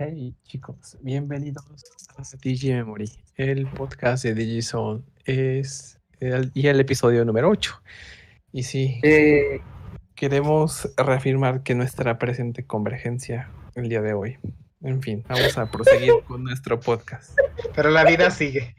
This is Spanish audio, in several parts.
Hey chicos, bienvenidos a Digi Memory, el podcast de Digizone. Es el, y el episodio número 8. Y sí, Eh, queremos reafirmar que nuestra presente convergencia el día de hoy. En fin, vamos a proseguir con nuestro podcast. Pero la vida sigue.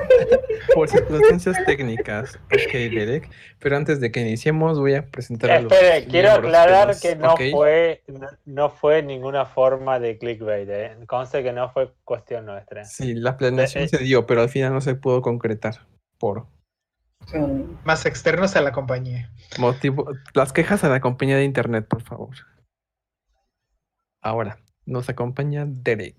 Por circunstancias técnicas, ok, Derek. Pero antes de que iniciemos, voy a presentar a los espere, quiero aclarar que no fue no, no fue ninguna forma de clickbait, ¿eh? Conste que no fue cuestión nuestra. Sí, la planeación Eh, se dio, pero al final no se pudo concretar por Más externos a la compañía. motivo. Las quejas a la compañía de internet, por favor. Ahora, nos acompaña Derek.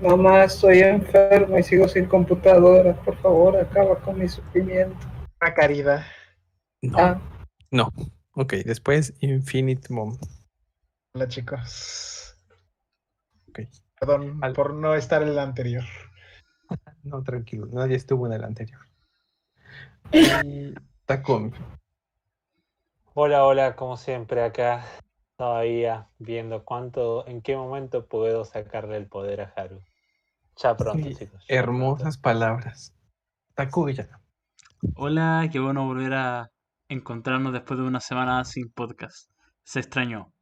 Mamá, estoy enfermo y sigo sin computadora. Por favor, acaba con mi sufrimiento. Una caridad. No, Ah, no. Ok, después Infinite Mom. Hola chicos. Ok. Perdón Al- por no estar en el anterior. No, tranquilo, nadie estuvo en el anterior. Y Takumi. Hola, hola, como siempre acá todavía viendo cuánto, en qué momento puedo sacarle el poder a Haru. Ya pronto, Sí, chicos. ya Hermosas palabras. Takuya. Hola, qué bueno volver a encontrarnos después de una semana sin podcast. Se extrañó.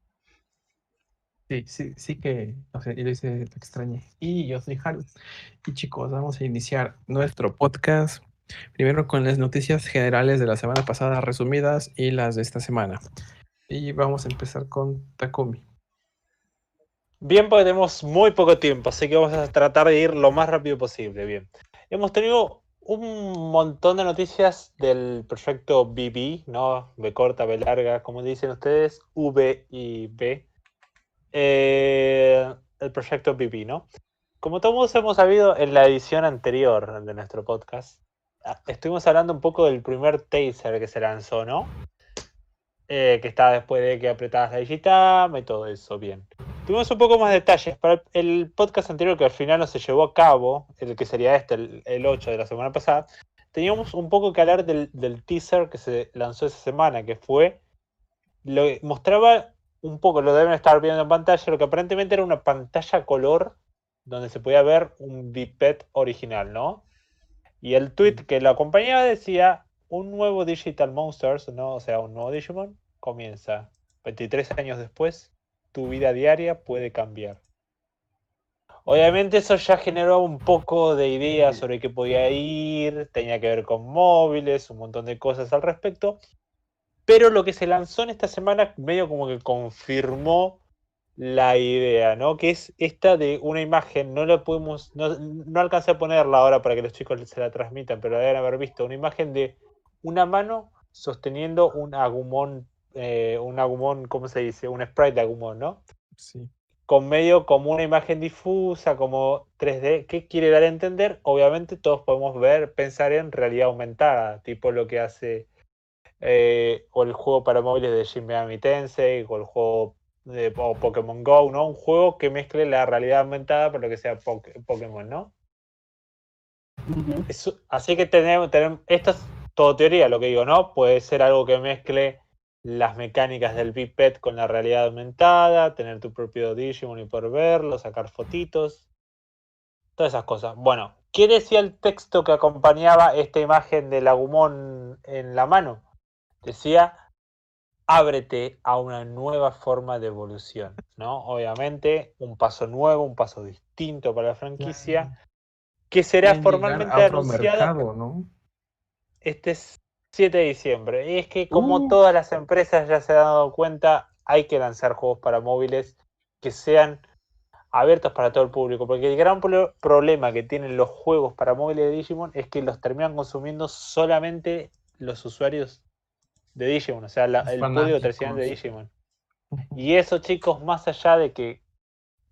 Sí, sí, sí que, o sea, yo hice, extrañé. Y yo soy Haru. Y chicos, vamos a iniciar nuestro podcast. Primero con las noticias generales de la semana pasada resumidas y las de esta semana. Y vamos a empezar con Takumi. Bien, porque tenemos muy poco tiempo, así que vamos a tratar de ir lo más rápido posible. Bien. Hemos tenido un montón de noticias del proyecto BB, ¿no? B corta, B larga, como dicen ustedes, V y B. Eh, el proyecto BB, ¿no? Como todos hemos sabido en la edición anterior de nuestro podcast, ah, estuvimos hablando un poco del primer taser que se lanzó, ¿no? Eh, que está después de que apretabas la digitama y todo eso, bien. Tuvimos un poco más de detalles. Para el podcast anterior que al final no se llevó a cabo, el que sería este, el, el 8 de la semana pasada, teníamos un poco que hablar del, del teaser que se lanzó esa semana, que fue, lo mostraba un poco, lo deben estar viendo en pantalla, lo que aparentemente era una pantalla color donde se podía ver un biped original, ¿no? Y el tweet que lo acompañaba decía, un nuevo Digital Monsters, ¿no? O sea, un nuevo Digimon, comienza 23 años después tu vida diaria puede cambiar. Obviamente eso ya generó un poco de ideas sobre qué podía ir, tenía que ver con móviles, un montón de cosas al respecto. Pero lo que se lanzó en esta semana medio como que confirmó la idea, ¿no? Que es esta de una imagen, no la podemos, no, no alcancé a ponerla ahora para que los chicos se la transmitan, pero la deben haber visto, una imagen de una mano sosteniendo un agumón, eh, un agumón, ¿cómo se dice? Un sprite de agumón, ¿no? Sí. con medio como una imagen difusa, como 3D. ¿Qué quiere dar a entender? Obviamente todos podemos ver, pensar en realidad aumentada, tipo lo que hace eh, o el juego para móviles de Shin Megami Tensei, o el juego de o Pokémon Go, ¿no? Un juego que mezcle la realidad aumentada por lo que sea Poké- Pokémon, ¿no? Eso- así que tenemos, tenemos, esto es todo teoría, lo que digo, ¿no? Puede ser algo que mezcle las mecánicas del biped con la realidad aumentada, tener tu propio Digimon y poder verlo, sacar fotitos, todas esas cosas. Bueno, ¿qué decía el texto que acompañaba esta imagen del Agumon en la mano? Decía, ábrete a una nueva forma de evolución, ¿no? Obviamente, un paso nuevo, un paso distinto para la franquicia, que será formalmente a otro anunciada mercado, ¿no? Este es 7 de diciembre. Y es que como Uh. todas las empresas ya se han dado cuenta, hay que lanzar juegos para móviles que sean abiertos para todo el público. Porque el gran pro- problema que tienen los juegos para móviles de Digimon es que los terminan consumiendo solamente los usuarios de Digimon. O sea, la- el público tradicional de. Digimon. Y eso, chicos, más allá de que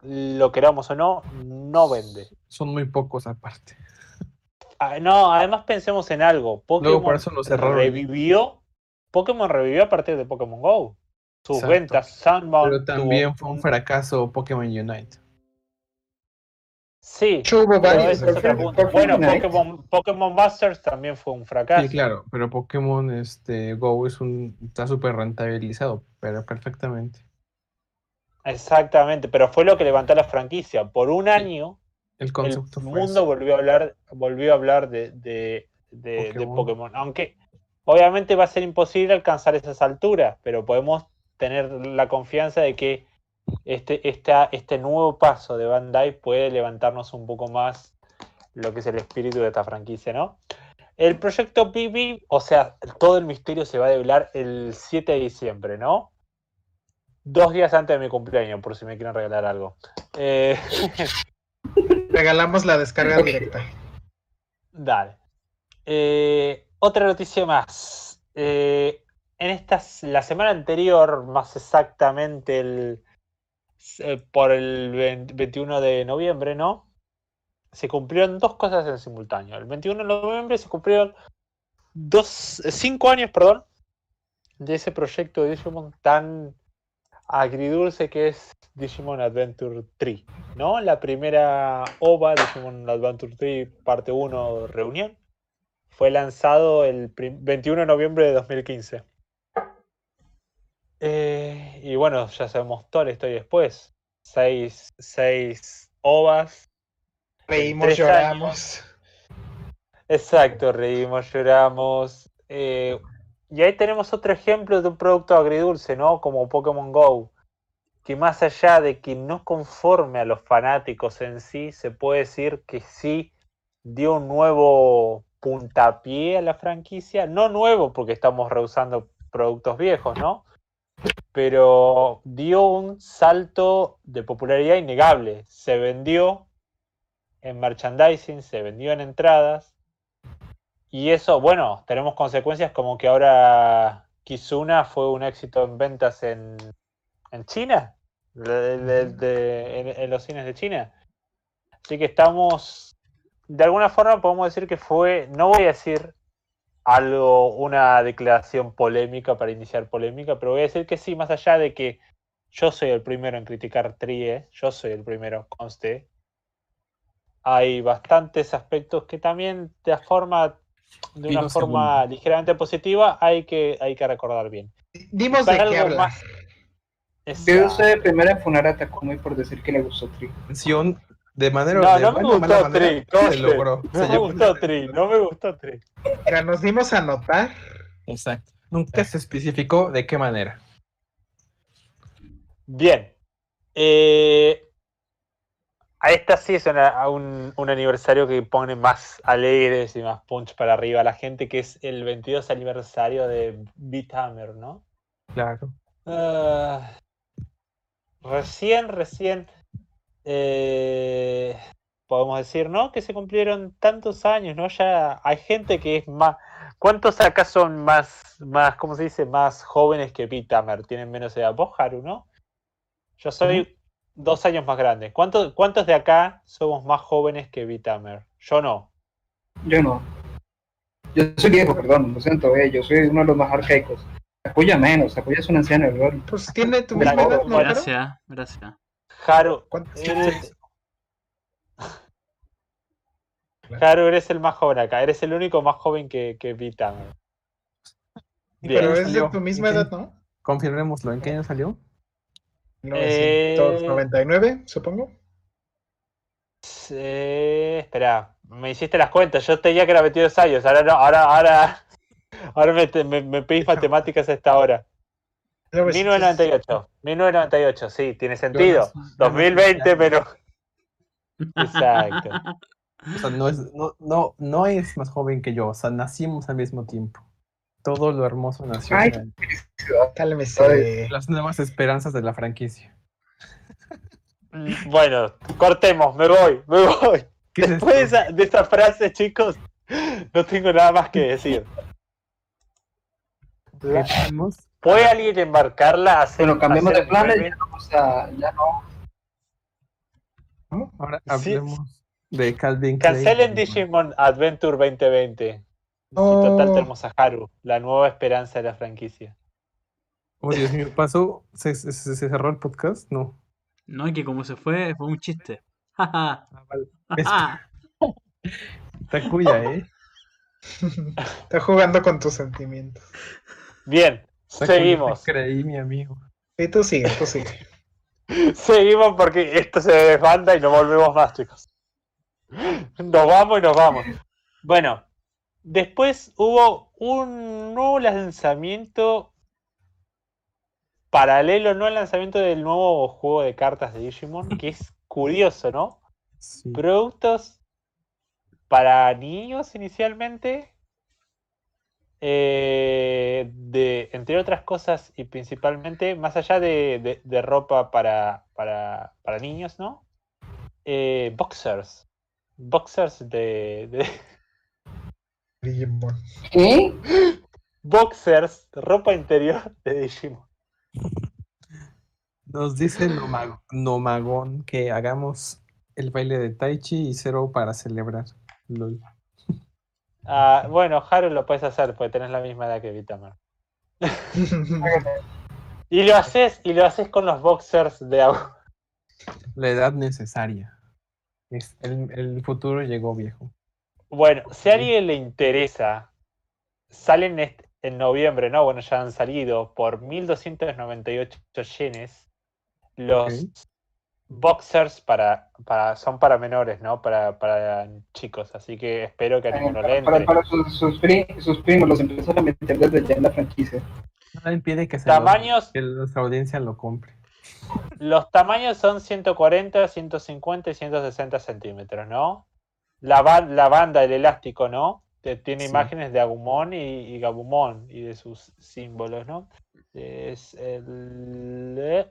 lo queramos o no, no vende. Son muy pocos aparte. Ah, No, además pensemos en algo. Pokémon por eso lo cerraron. revivió. Pokémon revivió a partir de Pokémon Go. Sus Exacto. ventas, Sunbound. Pero también tuvo fue un fracaso Pokémon Unite. Sí, pero es. Bueno, Pokémon Pokémon, Pokémon Masters también fue un fracaso. Sí, claro, pero Pokémon este, Go es un, está súper rentabilizado, pero perfectamente. Exactamente, pero fue lo que levantó la franquicia. Por un año, El concepto mundo volvió a hablar, volvió a hablar de, de- de- de Pokémon. Aunque obviamente va a ser imposible alcanzar esas alturas, pero podemos tener la confianza de que este, esta- este nuevo paso de Bandai puede levantarnos un poco más lo que es el espíritu de esta franquicia, ¿no? El proyecto BB, o sea, todo el misterio se va a develar el 7 de diciembre, ¿no? Dos días antes de mi cumpleaños, por si me quieren regalar algo. Eh, Regalamos la descarga directa. Dale. Eh, otra noticia más. Eh, en estas, la semana anterior, más exactamente el, eh, por el 20 21 de noviembre, ¿no? Se cumplieron dos cosas en simultáneo. El 21 de noviembre se cumplieron dos, eh, cinco años, perdón, de ese proyecto de Digimon tan agridulce que es Digimon Adventure 3, ¿no? La primera OVA, Digimon Adventure 3, parte 1, reunión, fue lanzado el prim- 21 de noviembre de 2015. Eh, y bueno, ya sabemos toda la historia después. Seis, seis OVAs. Reímos, lloramos. Exacto, reímos, lloramos. eh, y ahí tenemos otro ejemplo de un producto agridulce, ¿no? Como Pokémon Go. Que más allá de que no conforme a los fanáticos en sí, se puede decir que sí dio un nuevo puntapié a la franquicia. No nuevo, porque estamos rehusando productos viejos, ¿no? Pero dio un salto de popularidad innegable. Se vendió en merchandising, se vendió en entradas. Y eso, bueno, tenemos consecuencias como que ahora Kizuna fue un éxito en ventas en, en China, de- de- de- en, en los cines de China. Así que estamos, de alguna forma podemos decir que fue, no voy a decir algo, una declaración polémica para iniciar polémica, pero voy a decir que sí, más allá de que yo soy el primero en criticar Trie, yo soy el primero, conste, hay bastantes aspectos que también de forma de una forma segundo. ligeramente positiva hay que, hay que recordar bien. Dimos de qué algo hablar. más- Yo usé primero en Funar a Takumi por decir que le gustó Tri. De manera No, de no me gustó manera, Tri, se logró. No se me gustó Tri, no me gustó Tri. Mira, nos dimos a notar. Exacto. Nunca se especificó de qué manera. Bien. Eh, a esta sí es una- a un, un aniversario que pone más alegres y más punch para arriba a la gente, que es el 22 aniversario de Beathammer, ¿no? Claro. Ah, recién, recién eh, podemos decir, ¿no? Que se cumplieron tantos años, ¿no? Ya hay gente que es más. ¿Cuántos acá son más, más, ¿cómo se dice? Más jóvenes que Pitamer? Tienen menos edad. Vos, Haru, ¿no? Yo soy dos años más grande. ¿Cuántos, ¿Cuántos de acá somos más jóvenes que Vitamer? Yo no. Yo no. Yo soy viejo, perdón, lo siento, eh, yo soy uno de los más arcaicos. Apoya menos, apoya es un anciano, el rol. Pues tiene tu misma edad, ¿no? Gracias, gracias. Haru, ¿Cuántos eres, Haru, eres el más joven acá. Eres el único más joven que, que Vitamer. Bien. Pero ¿En qué es de tu misma edad, ¿no? Confirmémoslo. ¿En qué año salió? Eh, 1999, supongo. Eh, espera, me hiciste las cuentas. Yo tenía que era 22 años. Ahora no, ahora, ahora, ahora me, me, me pedís matemáticas a esta hora. 1998. 1998, sí, tiene sentido. 2020, pero. Exacto. O sea, no es, no, no, no es más joven que yo. O sea, nacimos al mismo tiempo. Todo lo hermoso nació. Ay. en las nuevas esperanzas de la franquicia. Bueno, cortemos, me voy, me voy. ¿Qué es Después de esa, de esa frase, chicos, no tengo nada más que decir. ¿Puede alguien embarcarla? Hacer, Bueno, cambiamos de planes, ya no. Ahora Sí. hablemos de Calvin. Cancelen Digimon Adventure 2020. Y total tenemos a Haru, la nueva esperanza de la franquicia. Oh, Dios mío, pasó. ¿Se, se- se cerró el podcast? No. No, y que como se fue, fue un chiste. Jaja, Ah, vale. Es- jaja. Takuya, ¿eh? Está jugando con tus sentimientos. Bien, seguimos. Creí, mi amigo. Sí, tú sigue, tú sigue. Seguimos porque esto se desbanda y no volvemos más, chicos. Nos vamos y nos vamos. Bueno, después hubo un nuevo lanzamiento paralelo, no al lanzamiento del nuevo juego de cartas de Digimon, que es curioso, ¿no? Sí. Productos para niños inicialmente, eh, de, entre otras cosas y principalmente, más allá de, de- de ropa para, para, para niños, ¿no? Eh, boxers. Boxers de, de- Digimon. ¿Qué? Boxers, ropa interior de Digimon. Nos dice Noma- Nomagón que hagamos el baile de Taichi y Zero para celebrar. Lol. Ah, bueno, Harold lo puedes hacer porque tenés la misma edad que Vitamar. Y lo haces, y lo haces con los boxers de agua. La edad necesaria. Es, el, el futuro llegó viejo. Bueno, si a alguien le interesa, salen est- en noviembre, ¿no? Bueno, ya han salido por 1298 yenes los boxers para, para, son para menores, ¿no? Para, para chicos, así que espero que a ninguno le Para, entre. para sus, sus, sus primos los empezaron a meter desde ya en la franquicia. Nada impide que, se lo- Tamaños, que nuestra audiencia lo compre. los tamaños son 140, 150 y 160 centímetros, ¿no? La, ba- la banda, el elástico, ¿no? Tiene Sí. imágenes de Agumon y, y Gabumon y de sus símbolos, ¿no? Es el... eh,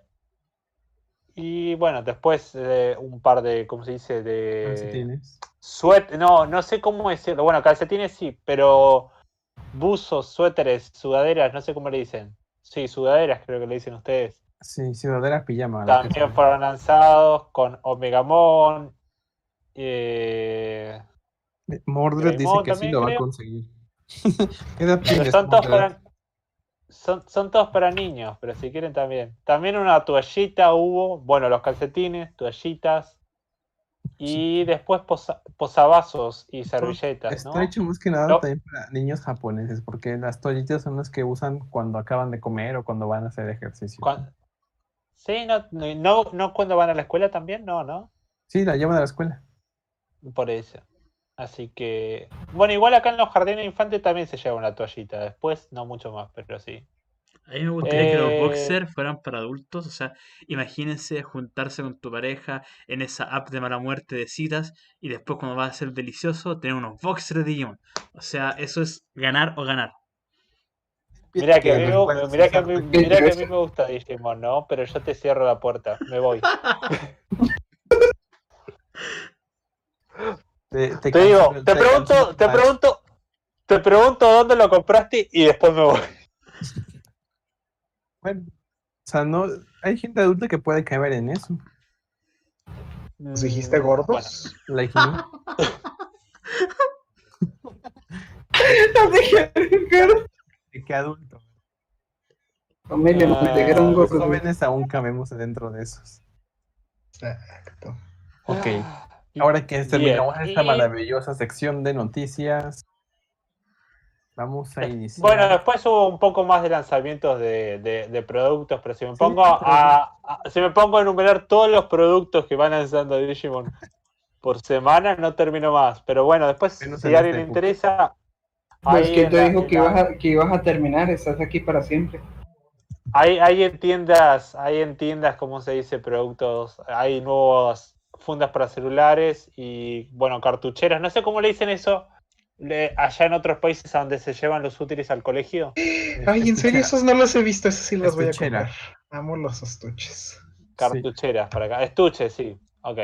Y bueno, después eh, un par de, ¿cómo se dice? De... Calcetines. Suet, no, no sé cómo decirlo. Bueno, calcetines sí, pero buzos, suéteres, sudaderas, no sé cómo le dicen. Sí, sudaderas creo que le dicen ustedes. Sí, ciudadera pijama. lo que También fueron lanzados con Omegamon. Eh, Mordred dice que sí lo va a conseguir. ¿Qué edad pero tienes, son todos para, son, son todos para niños, pero si quieren también. También una toallita hubo, bueno, los calcetines, toallitas. Y después posa- posavasos y servilletas, ¿no? Está hecho más que nada No. también para niños japoneses, porque las toallitas son las que usan cuando acaban de comer o cuando van a hacer ejercicio. Sí, no, no, no cuando van a la escuela también, no, ¿no? Sí, la llevan a la escuela. Por eso. Así que. Bueno, igual acá en los jardines de infantes también se lleva una toallita. Después no mucho más, pero sí. A mí me gustaría que los Eh, boxers fueran para adultos. O sea, imagínense juntarse con tu pareja en esa app de mala muerte de citas y después cuando va a ser delicioso tener unos boxers de Digimon. O sea, eso es ganar o ganar. Mira que, a mí, me- puedes mira que a mí, usar- mira que a mí me gusta Digimon, ¿no? Pero yo te cierro la puerta. Me voy. Te, Te digo, te pregunto, te pregunto, te pregunto dónde lo compraste y después me voy. Bueno, o sea, no, hay gente adulta que puede caer en eso. ¿Nos dijiste Mm, bueno, gordos? Like me. ¿De qué adulto? Familia, nos Ah, Los gordos. jóvenes aún cabemos dentro de esos. Exacto. Ok, ahora que terminamos esta y- maravillosa sección de noticias, vamos a iniciar. Bueno, después hubo un poco más de lanzamientos de, de- de productos, pero si me pongo a, a- si me pongo a enumerar todos los productos que van lanzando Digimon por semana, no termino más. Pero bueno, después si en a alguien le interesa, Pues que te dijo que ibas, a, que ibas a terminar, estás aquí para siempre. Hay, hay en tiendas, hay en tiendas, como se dice, productos, hay nuevas fundas para celulares y, bueno, cartucheras. No sé cómo le dicen eso le- allá en otros países a donde se llevan los útiles al colegio. Ay, en serio, esos no los he visto, esos sí los voy a comprar. Amo los estuches. Cartucheras para acá. Estuches, sí. Ok.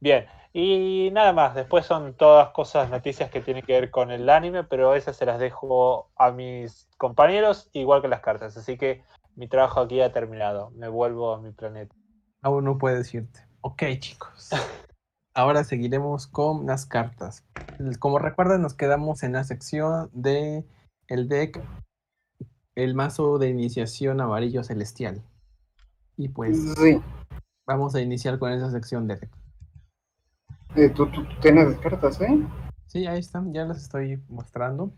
Bien. Y nada más. Después son todas cosas, noticias que tienen que ver con el anime, pero esas se las dejo a mis compañeros, igual que las cartas. Así que mi trabajo aquí ha terminado. Me vuelvo a mi planeta. Aún no puedes irte. Ok, chicos. Ahora seguiremos con las cartas. Como recuerdan, nos quedamos en la sección de el deck, el mazo de iniciación amarillo celestial. Y pues Sí, vamos a iniciar con esa sección de deck. eh, tú, tú, tú tienes cartas, ¿eh? Sí, ahí están, ya las estoy mostrando.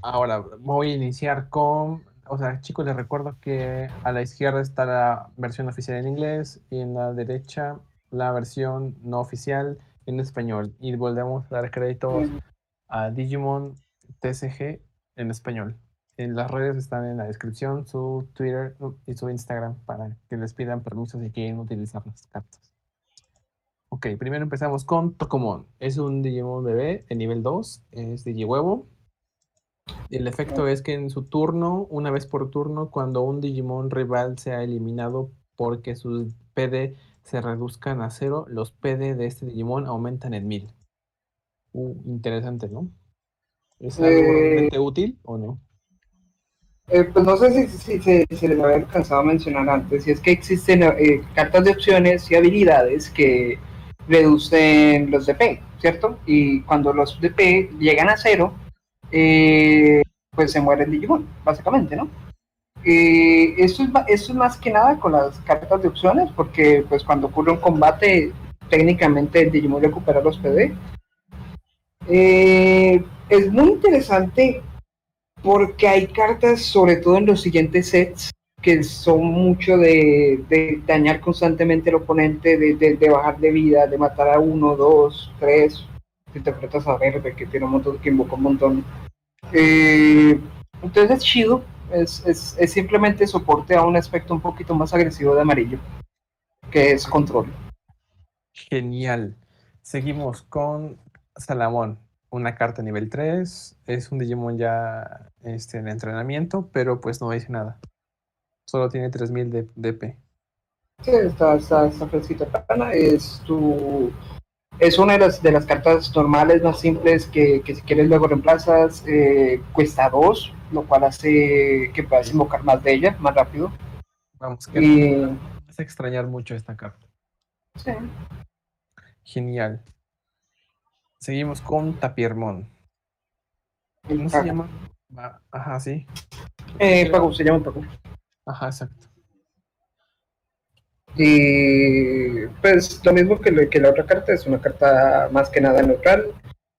Ahora voy a iniciar con o sea, chicos, les recuerdo que a la izquierda está la versión oficial en inglés y en la derecha la versión no oficial en español. Y volvemos a dar créditos a Digimon TCG en español. En las redes están en la descripción, su Twitter y su Instagram para que les pidan permisos si quieren utilizar las cartas. Ok, primero empezamos con Tokomon. Es un Digimon bebé de nivel 2, es Digihuevo. El efecto es que en su turno, una vez por turno, cuando un Digimon rival sea eliminado porque sus PD se reduzcan a cero, los PD de este Digimon aumentan en 1000. Uh, interesante, ¿no? ¿Es algo Eh, realmente útil o no? Eh, pues no sé si, si, si- si les había alcanzado a mencionar antes, y es que existen eh, cartas de opciones y habilidades que reducen los DP, ¿cierto? Y cuando los DP llegan a cero, eh, pues se muere el Digimon, básicamente, ¿no? Eh, esto, es, esto es más que nada con las cartas de opciones, porque pues cuando ocurre un combate, técnicamente el Digimon recupera los PD. Eh, es muy interesante porque hay cartas, sobre todo en los siguientes sets, que son mucho de, de dañar constantemente al oponente, de, de- de bajar de vida, de matar a uno, dos, tres. Si te enfrentas a Verde, que tiene un montón, que invoca un montón. Eh, entonces es chido, es, es, es simplemente soporte a un aspecto un poquito más agresivo de amarillo, que es control. Genial. Seguimos con Salamón, una carta nivel 3. Es un Digimon ya este, en entrenamiento, pero pues no dice nada. Solo tiene 3000 de DP. Sí, está, está, está fresquita es tu es una de las de las cartas normales más simples que, que si quieres luego reemplazas eh, cuesta 2 lo cual hace que puedas invocar más de ella más rápido Vamos, que y a extrañar mucho esta carta. sí, Genial. Seguimos con Tapiermon. ¿Cómo se llama? Ajá, sí. Eh, Paco, se llama Paco Ajá, exacto. Y pues lo mismo que, lo- que la otra carta es una carta más que nada neutral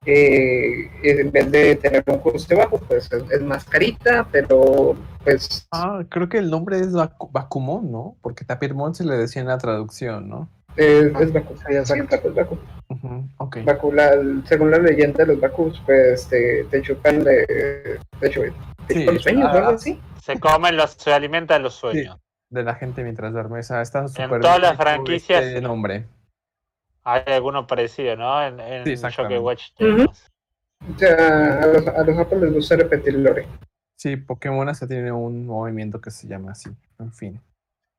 eh, en vez de tener un coste bajo pues es, es más carita pero pues Ah, creo que el nombre es Baku- Bakumon, ¿no? Porque Tapiermon se le decía en la traducción, ¿no? es, es Baku Ah, exacto. Baku, es Baku. La- según la leyenda de los Bakus, pues te, te chupan de, de hecho, te Sí, los sueños ah, así. Se comen los, se alimentan los sueños. De la gente mientras duerme. O sea, está súper todas las franquicias- este nombre. Hay alguno parecido, ¿no? En, en Sí. Watch. O sea, a los, a los Apple les gusta repetir el lore. Sí, Pokémon hasta tiene un movimiento que se llama así. En fin.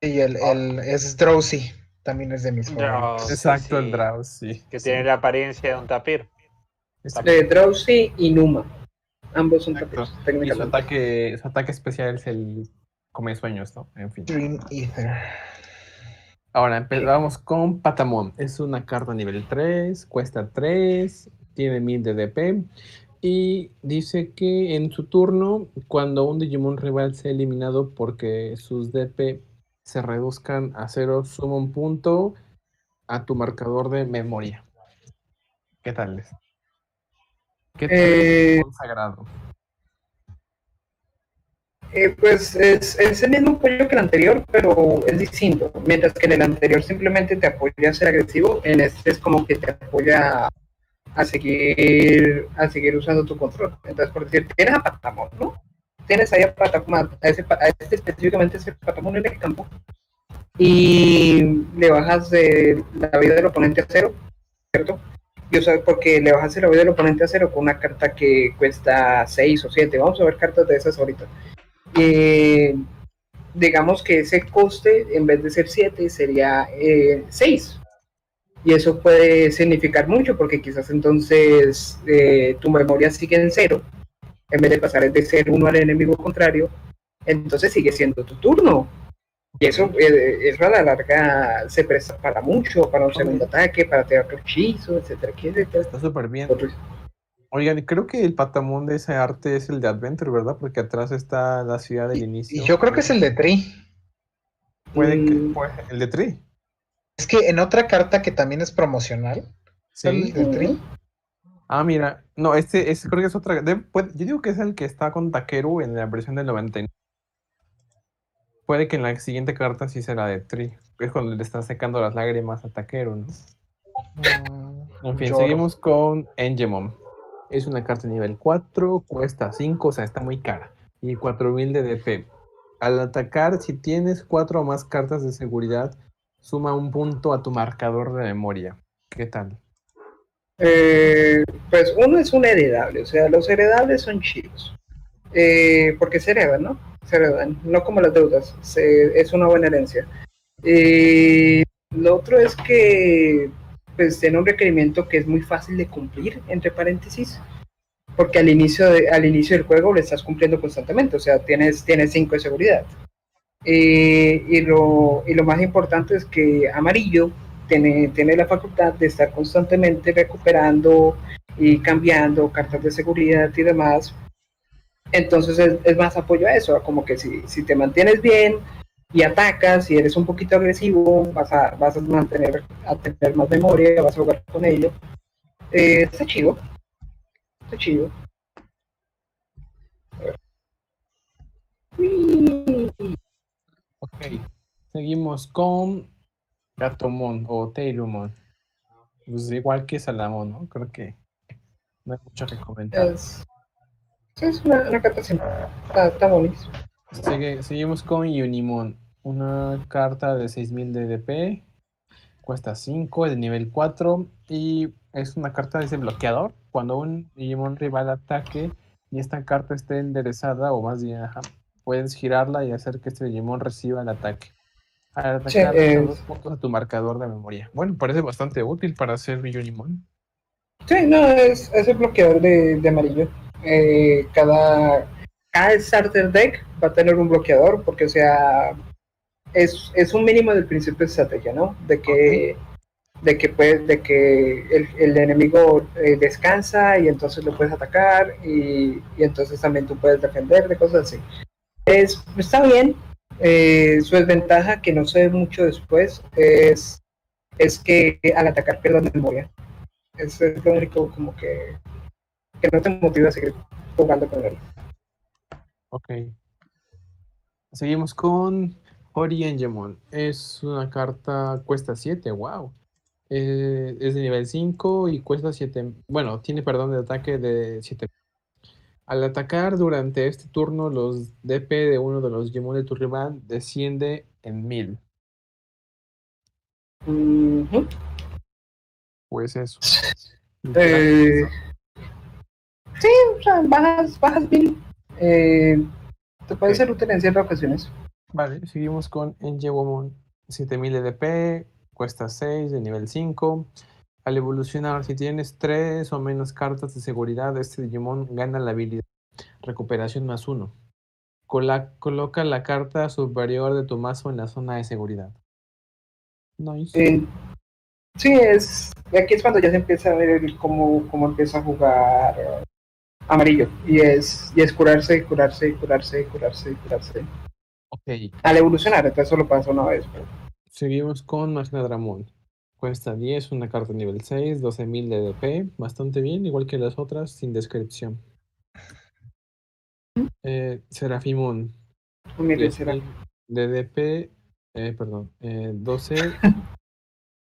Y el, el es Drowsy, también es de mis favoritos. Drowsy, Exacto, el sí. Sí. Que sí. tiene la apariencia de un tapir. De Drowsy y Numa. Ambos son Y su ataque, su ataque especial es el come sueños, ¿no? En fin. Dream Ether. Ahora empezamos con Patamon. Es una carta nivel 3, cuesta 3, tiene 1000 de DP. Y dice que en su turno, cuando un Digimon rival sea eliminado porque sus DP se reduzcan a cero, suma un punto a tu marcador de memoria. ¿Qué tal es? ¿Qué tal Eh, es consagrado? Eh, pues es, el mismo apoyo que el anterior, pero es distinto. Mientras que en el anterior simplemente te apoya a ser agresivo, en este es como que te apoya a seguir a seguir usando tu control. Entonces, por decir, tienes a Patamon, ¿no? Tienes ahí a Patamon, a, ese, a este específicamente ese Patamon en el campo, y le bajas la vida del oponente a cero, ¿cierto? Y o sea, porque le bajas la vida del oponente a cero con una carta que cuesta 6 o 7. Vamos a ver cartas de esas ahorita. Eh, digamos que ese coste, en vez de ser 7, sería 6. y eso puede significar mucho, porque quizás entonces eh, tu memoria sigue en cero, en vez de pasar de ser uno al enemigo contrario, entonces sigue siendo tu turno. Y eso, eh, eso a la larga se presta para mucho, para un segundo ataque, para tirar otro hechizo, etcétera, etcétera. Está súper bien. Otro- Oigan, creo que el patamón de ese arte es el de Adventure, ¿verdad? Porque atrás está la ciudad del inicio. Y yo creo que es el de Tree. Puede que. Puede- el de Tree. Es que en otra carta que también es promocional, Sí. el de Tree. Ah, mira. No, este, este creo que es otra. de- puede- yo digo que es el que está con Takeru en la versión del 99. puede que en la siguiente carta sí será de Tri. Es cuando le están secando las lágrimas a Takeru, ¿no? Mm, En fin, lloro. seguimos con Engemon. Es una carta nivel 4, cuesta 5, o sea, está muy cara. Y 4000 de DP. Al atacar, si tienes 4 o más cartas de seguridad, suma un punto a tu marcador de memoria. ¿Qué tal? Eh, pues uno es un heredable, o sea, los heredables son chidos. Eh, porque se heredan, ¿no? Se heredan, no como las deudas, es una buena herencia. Eh, lo otro es que pues tiene un requerimiento que es muy fácil de cumplir, entre paréntesis, porque al inicio, al inicio del juego lo estás cumpliendo constantemente, o sea, tienes 5 de seguridad. Eh, y, lo, y lo más importante es que amarillo tiene, tiene la facultad de estar constantemente recuperando y cambiando cartas de seguridad y demás. Entonces es, es más apoyo a eso, como que si, si te mantienes bien y atacas y eres un poquito agresivo, vas a, vas a mantener a tener más memoria, vas a jugar con ello. Eh, está chido. Está chido. Ok. Seguimos con Gatomon o Teirumon. Pues igual que Salamón, ¿no? Creo que no hay mucho que comentar. Es, una, una carta simple. Está, está seguimos con Unimon. Una carta de 6000 de DP. Cuesta 5, es de nivel 4. Y es una carta de ese bloqueador. Cuando un Digimon rival ataque y esta carta esté enderezada, o más bien, ajá, puedes girarla y hacer que este Digimon reciba el ataque. Al atacar, Sí, dos puntos a tu marcador de memoria. Bueno, parece bastante útil para hacer Unimon. Sí, no, es, es el bloqueador de, de amarillo. Eh, cada, cada starter deck va a tener un bloqueador porque, o sea, es, es un mínimo del principio de estrategia, ¿no? De que, de que, puedes, de que el, el enemigo eh, descansa y entonces lo puedes atacar y, y entonces también tú puedes defender de cosas así. Es, está bien. eh, su desventaja, que no sé mucho después, es, es que al atacar pierdas memoria. Eso es lo único como que, que no te motiva a seguir jugando con él. Ok. Seguimos con Hori Engemon. Es una carta, cuesta 7, wow. Eh, es de nivel 5 y cuesta 7. Bueno, tiene perdón de ataque de 7. Al atacar durante este turno, los DP de uno de los Digimon de tu rival desciende en 1000. Ujú. Pues eso. Eh, sí, o sea, bajas, bajas mil. Eh, te puede ser útil en ciertas ocasiones. Vale, seguimos con Engemon 7000 de DP, cuesta 6 de nivel 5. Al evolucionar, si tienes 3 o menos cartas de seguridad, este Digimon gana la habilidad Recuperación más 1. coloca la carta superior de tu mazo en la zona de seguridad. Nice. Eh, sí, es, aquí es cuando ya se empieza a ver cómo, cómo empieza a jugar eh, amarillo. Y es, y es curarse, curarse, curarse, curarse, curarse. Ok, Al evolucionar, entonces solo pasa una vez. pero- seguimos con Magna Dramon. Cuesta 10, una carta nivel 6, 12.000 de DP, bastante bien, igual que las otras, sin descripción. Eh, Serafimon, Mire, 10.000 será- de DP, eh, perdón, eh, 12.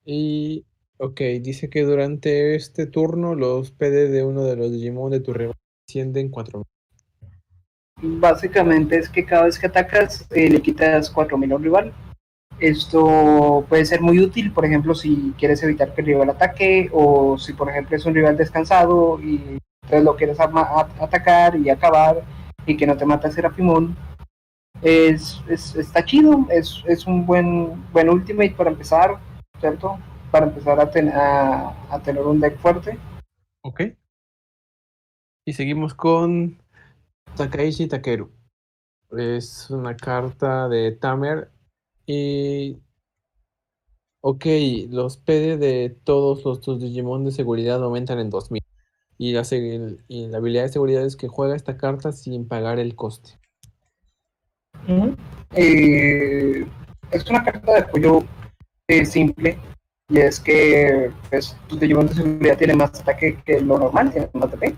y, ok, dice que durante este turno los PD de uno de los Digimon de tu rival ascienden 4.000. Básicamente es que cada vez que atacas eh, le quitas 4000 a un rival. Esto puede ser muy útil, por ejemplo, si quieres evitar que el rival ataque o si, por ejemplo, es un rival descansado y entonces lo quieres atacar y acabar y que no te mata Serafimón. Es, es- está chido, es, es un buen, buen ultimate para empezar, ¿cierto? Para empezar a, ten- a- a tener un deck fuerte. Ok. Y seguimos con Takaishi Takeru. Es una carta de Tamer. Y. Ok, los PD de todos los tus Digimon de seguridad aumentan en 2000. Y la, y la habilidad de seguridad es que juega esta carta sin pagar el coste. Eh, es una carta de apoyo eh, simple y es que pues, tu Digimon de seguridad tiene más ataque que lo normal, tiene más TP.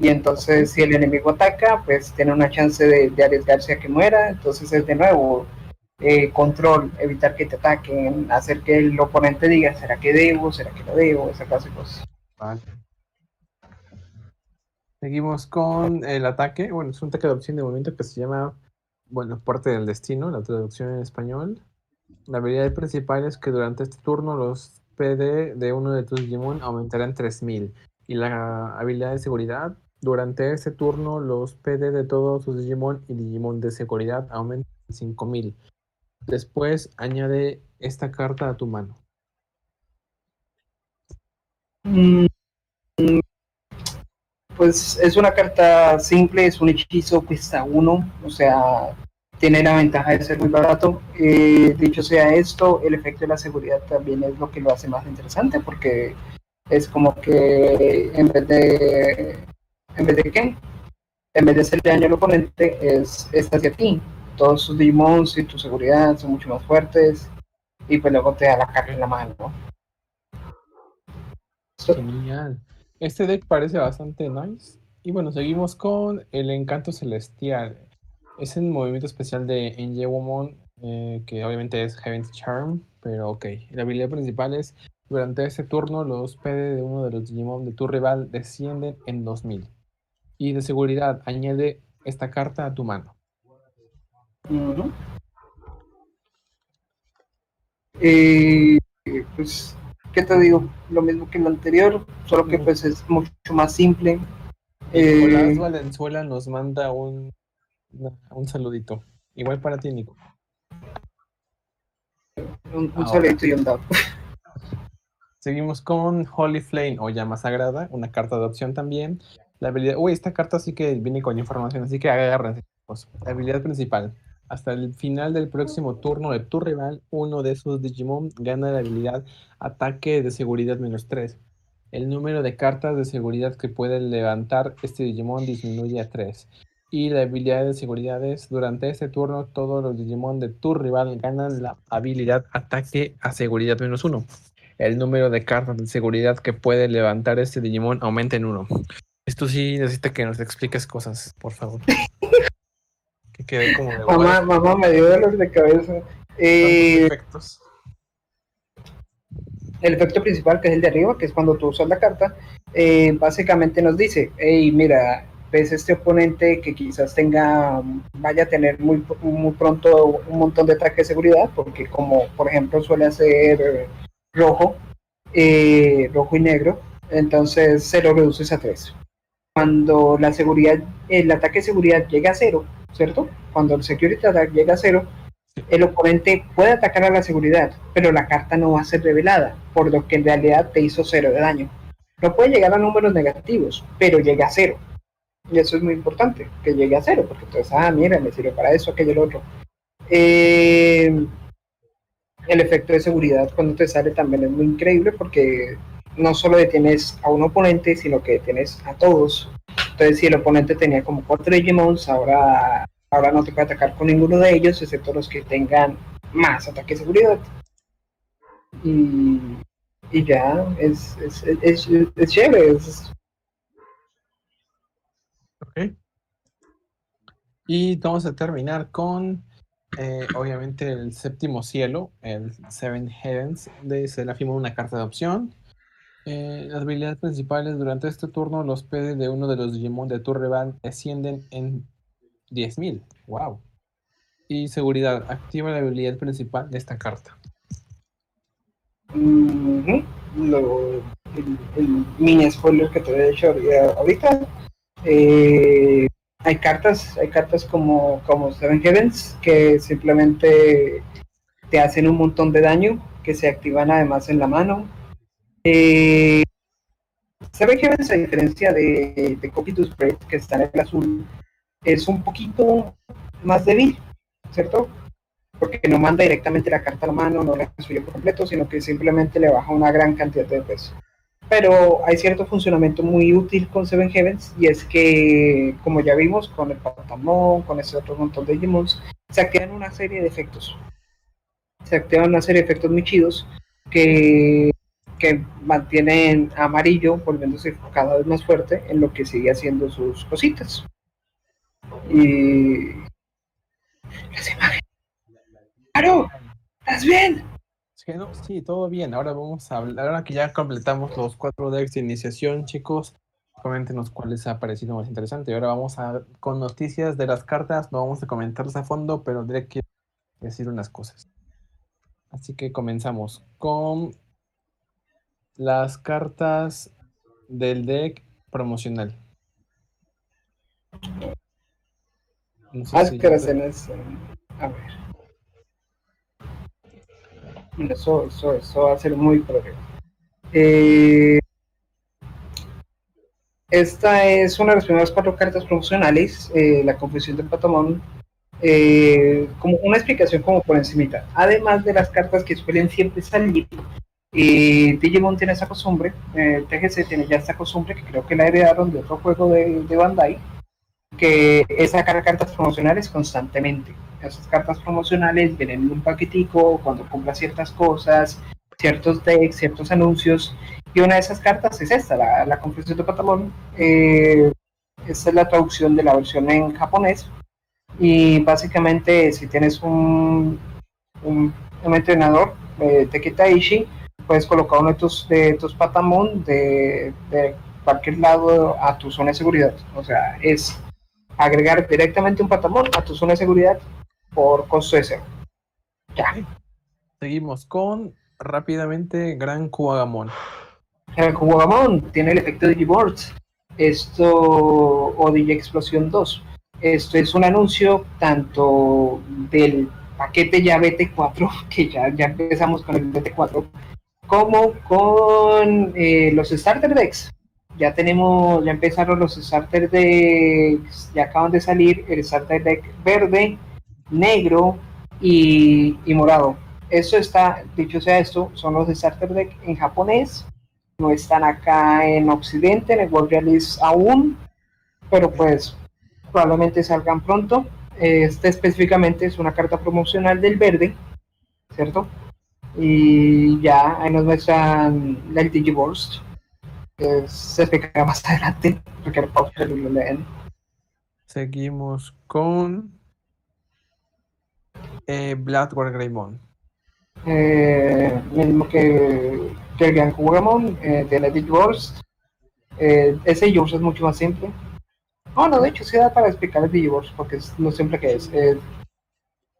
Y entonces si el enemigo ataca, pues tiene una chance de, arriesgarse a que muera. Entonces es de nuevo, eh, control, evitar que te ataquen, hacer que el oponente diga, ¿será que debo? ¿Será que no debo? Esa clase de cosas. Seguimos con el ataque. Bueno, es un ataque de opción de movimiento que se llama, bueno, Puerta del Destino, la traducción en español. La habilidad principal es que durante este turno los PD de uno de tus Digimon aumentarán 3000. Y la habilidad de seguridad, durante este turno los PD de todos tus Digimon y Digimon de seguridad aumentan 5000. Después añade esta carta a tu mano. Mm, Pues es una carta simple, es un hechizo, cuesta uno, o sea, tiene la ventaja de ser muy barato. Eh, dicho sea esto, el efecto de la seguridad también es lo que lo hace más interesante, porque es como que en vez de, en vez de qué, en vez de hacerle daño al oponente, es, es hacia ti. Todos sus demons y tu seguridad son mucho más fuertes, y pues luego te da la carta en la mano. ¿no? Genial. Este deck parece bastante nice. Y bueno, seguimos con el Encanto Celestial. Es un movimiento especial de Enjewomon, eh, que obviamente es Heaven's Charm, pero ok. La habilidad principal es, durante este turno, los PD de uno de los Digimon de tu rival descienden en 2000. Y de seguridad, añade esta carta a tu mano. Eh, pues, ¿qué te digo? Lo mismo que lo anterior, solo que pues es mucho más simple. Eh, Nicolás Valenzuela nos manda un, un saludito. Igual para ti, Nico. un, un saludito y un dab. Seguimos con Holy Flame o Llama Sagrada, una carta de opción también. La habilidad, esta carta sí que viene con información, así que agárrense. habilidad principal. Hasta el final del próximo turno de tu rival, uno de sus Digimon gana la habilidad Ataque de Seguridad menos 3. El número de cartas de seguridad que puede levantar este Digimon disminuye a 3. Y la habilidad de seguridad es, durante este turno, todos los Digimon de tu rival ganan la habilidad Ataque a Seguridad menos 1 el número de cartas de seguridad que puede levantar este Digimon aumenta en uno. Esto sí necesita que nos expliques cosas, por favor. que quede como de Mamá, mamá me dio dolor de cabeza. Eh, efectos. el efecto principal, que es el de arriba, que es cuando tú usas la carta, eh, básicamente nos dice, hey, mira, ves este oponente que quizás tenga, vaya a tener muy, muy pronto un montón de ataques de seguridad, porque como por ejemplo suele hacer rojo, eh, rojo y negro, entonces se lo reduces a 3. Cuando la seguridad, el ataque de seguridad llega a cero, ¿cierto? Cuando el security attack llega a cero, el oponente puede atacar a la seguridad, pero la carta no va a ser revelada, por lo que en realidad te hizo cero de daño. No puede llegar a números negativos, pero llega a cero. Y eso es muy importante, que llegue a cero, porque entonces, ah, mira, me sirve para eso, aquello, lo otro. Eh, el efecto de seguridad cuando te sale también es muy increíble porque no solo detienes a un oponente, sino que detienes a todos. Entonces, si el oponente tenía como cuatro Digimons, ahora, ahora no te puede atacar con ninguno de ellos, excepto los que tengan más ataque de seguridad. Y, y ya, es, es, es, es, chévere. Ok. Y vamos a terminar con, eh, obviamente, el séptimo cielo, el Seven Heavens de Serafimo, una carta de opción. Eh, las habilidades principales durante este turno, los PD de uno de los Digimon de tu rival descienden en 10.000. Wow. Y seguridad, activa la habilidad principal de esta carta. Ujú. Lo- el, mini spoiler que te he hecho ahorita. Eh, hay cartas, hay cartas como, como Seven Heavens que simplemente te hacen un montón de daño, que se activan además en la mano. Eh, Seven Heavens, a diferencia de, de to Spread, que está en el azul, es un poquito más débil, ¿cierto? porque no manda directamente la carta a la mano, no la destruye por completo, sino que simplemente le baja una gran cantidad de peso. Pero hay cierto funcionamiento muy útil con Seven Heavens, y es que, como ya vimos, con el Patamon, con ese otro montón de Digimons, se activan una serie de efectos. Se activan una serie de efectos muy chidos que, que mantienen amarillo volviéndose cada vez más fuerte en lo que sigue haciendo sus cositas. Y las imágenes ¡Claro! ¿Estás bien? Sí, todo bien. Ahora vamos a hablar, ahora que ya completamos los cuatro decks de iniciación, chicos, coméntenos cuál les ha parecido más interesante. Y ahora vamos a con noticias de las cartas, no vamos a comentarlas a fondo, pero diré quiero decir unas cosas. Así que comenzamos con las cartas del deck promocional. No sé Haz si eh, A ver. Eso, eso, eso va a ser muy problema. Eh, esta es una de las primeras cuatro cartas promocionales, eh, la confesión de Patamón, eh, como una explicación como por encimita. Además de las cartas que suelen siempre salir, eh, Digimon tiene esa costumbre, eh, TGC tiene ya esta costumbre que creo que la heredaron de otro juego de, de Bandai, que es sacar cartas promocionales constantemente. Esas cartas promocionales vienen en un paquetico cuando compras ciertas cosas, ciertos decks, ciertos anuncios, y una de esas cartas es esta, la, la Confesión de Patamón. Eh, esta es la traducción de la versión en japonés, y básicamente si tienes un, un, entrenador de Teketaishi, puedes colocar uno de tus, de tus Patamon de, de cualquier lado a tu zona de seguridad. O sea, es agregar directamente un patamón a tu zona de seguridad por costo de cero. Ya. Seguimos con rápidamente Gran Kuagamon. El Kuwagamon tiene el efecto Digiboards. Esto, o Digi Explosión 2. Esto es un anuncio tanto del paquete ya BT4, que ya, ya empezamos con el BT4, como con eh, los Starter Decks. Ya tenemos, ya empezaron los Starter Decks, ya acaban de salir el Starter Deck verde, negro y, y morado. Eso está, dicho sea esto, son los Starter Deck en japonés, no están acá en Occidente, en el World Release aún, pero pues probablemente salgan pronto. Este específicamente es una carta promocional del verde, ¿cierto? Y ya ahí nos muestran el Digiburst. que se explicará más adelante, porque el lo leen. Seguimos con eh, Bloodward Greymon. Eh, mismo que, que el Gran Kugamon eh, de la Digiburst. Eh, ese Digiburst es mucho más simple. No, no, de hecho sí da para explicar el Digiburst, porque es lo simple que es. eh,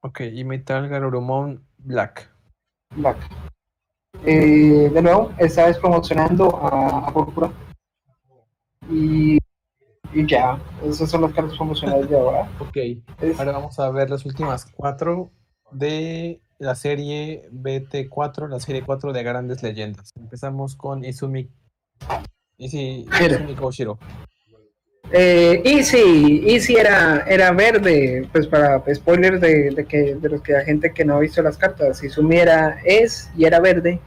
Ok, y Metal Garurumon Black. Black. Eh, de nuevo, esta vez promocionando a, a Púrpura. Y, y ya, esas son las cartas promocionales de ahora. Ok, Es- ahora vamos a ver las últimas cuatro de la serie BT4, la serie 4 de grandes leyendas. Empezamos con Izumi. Izumi Koshiro. Eh, Easy, Easy era, era verde, pues para spoilers de, de que de los que la gente que no ha visto las cartas, Izumi era es y era verde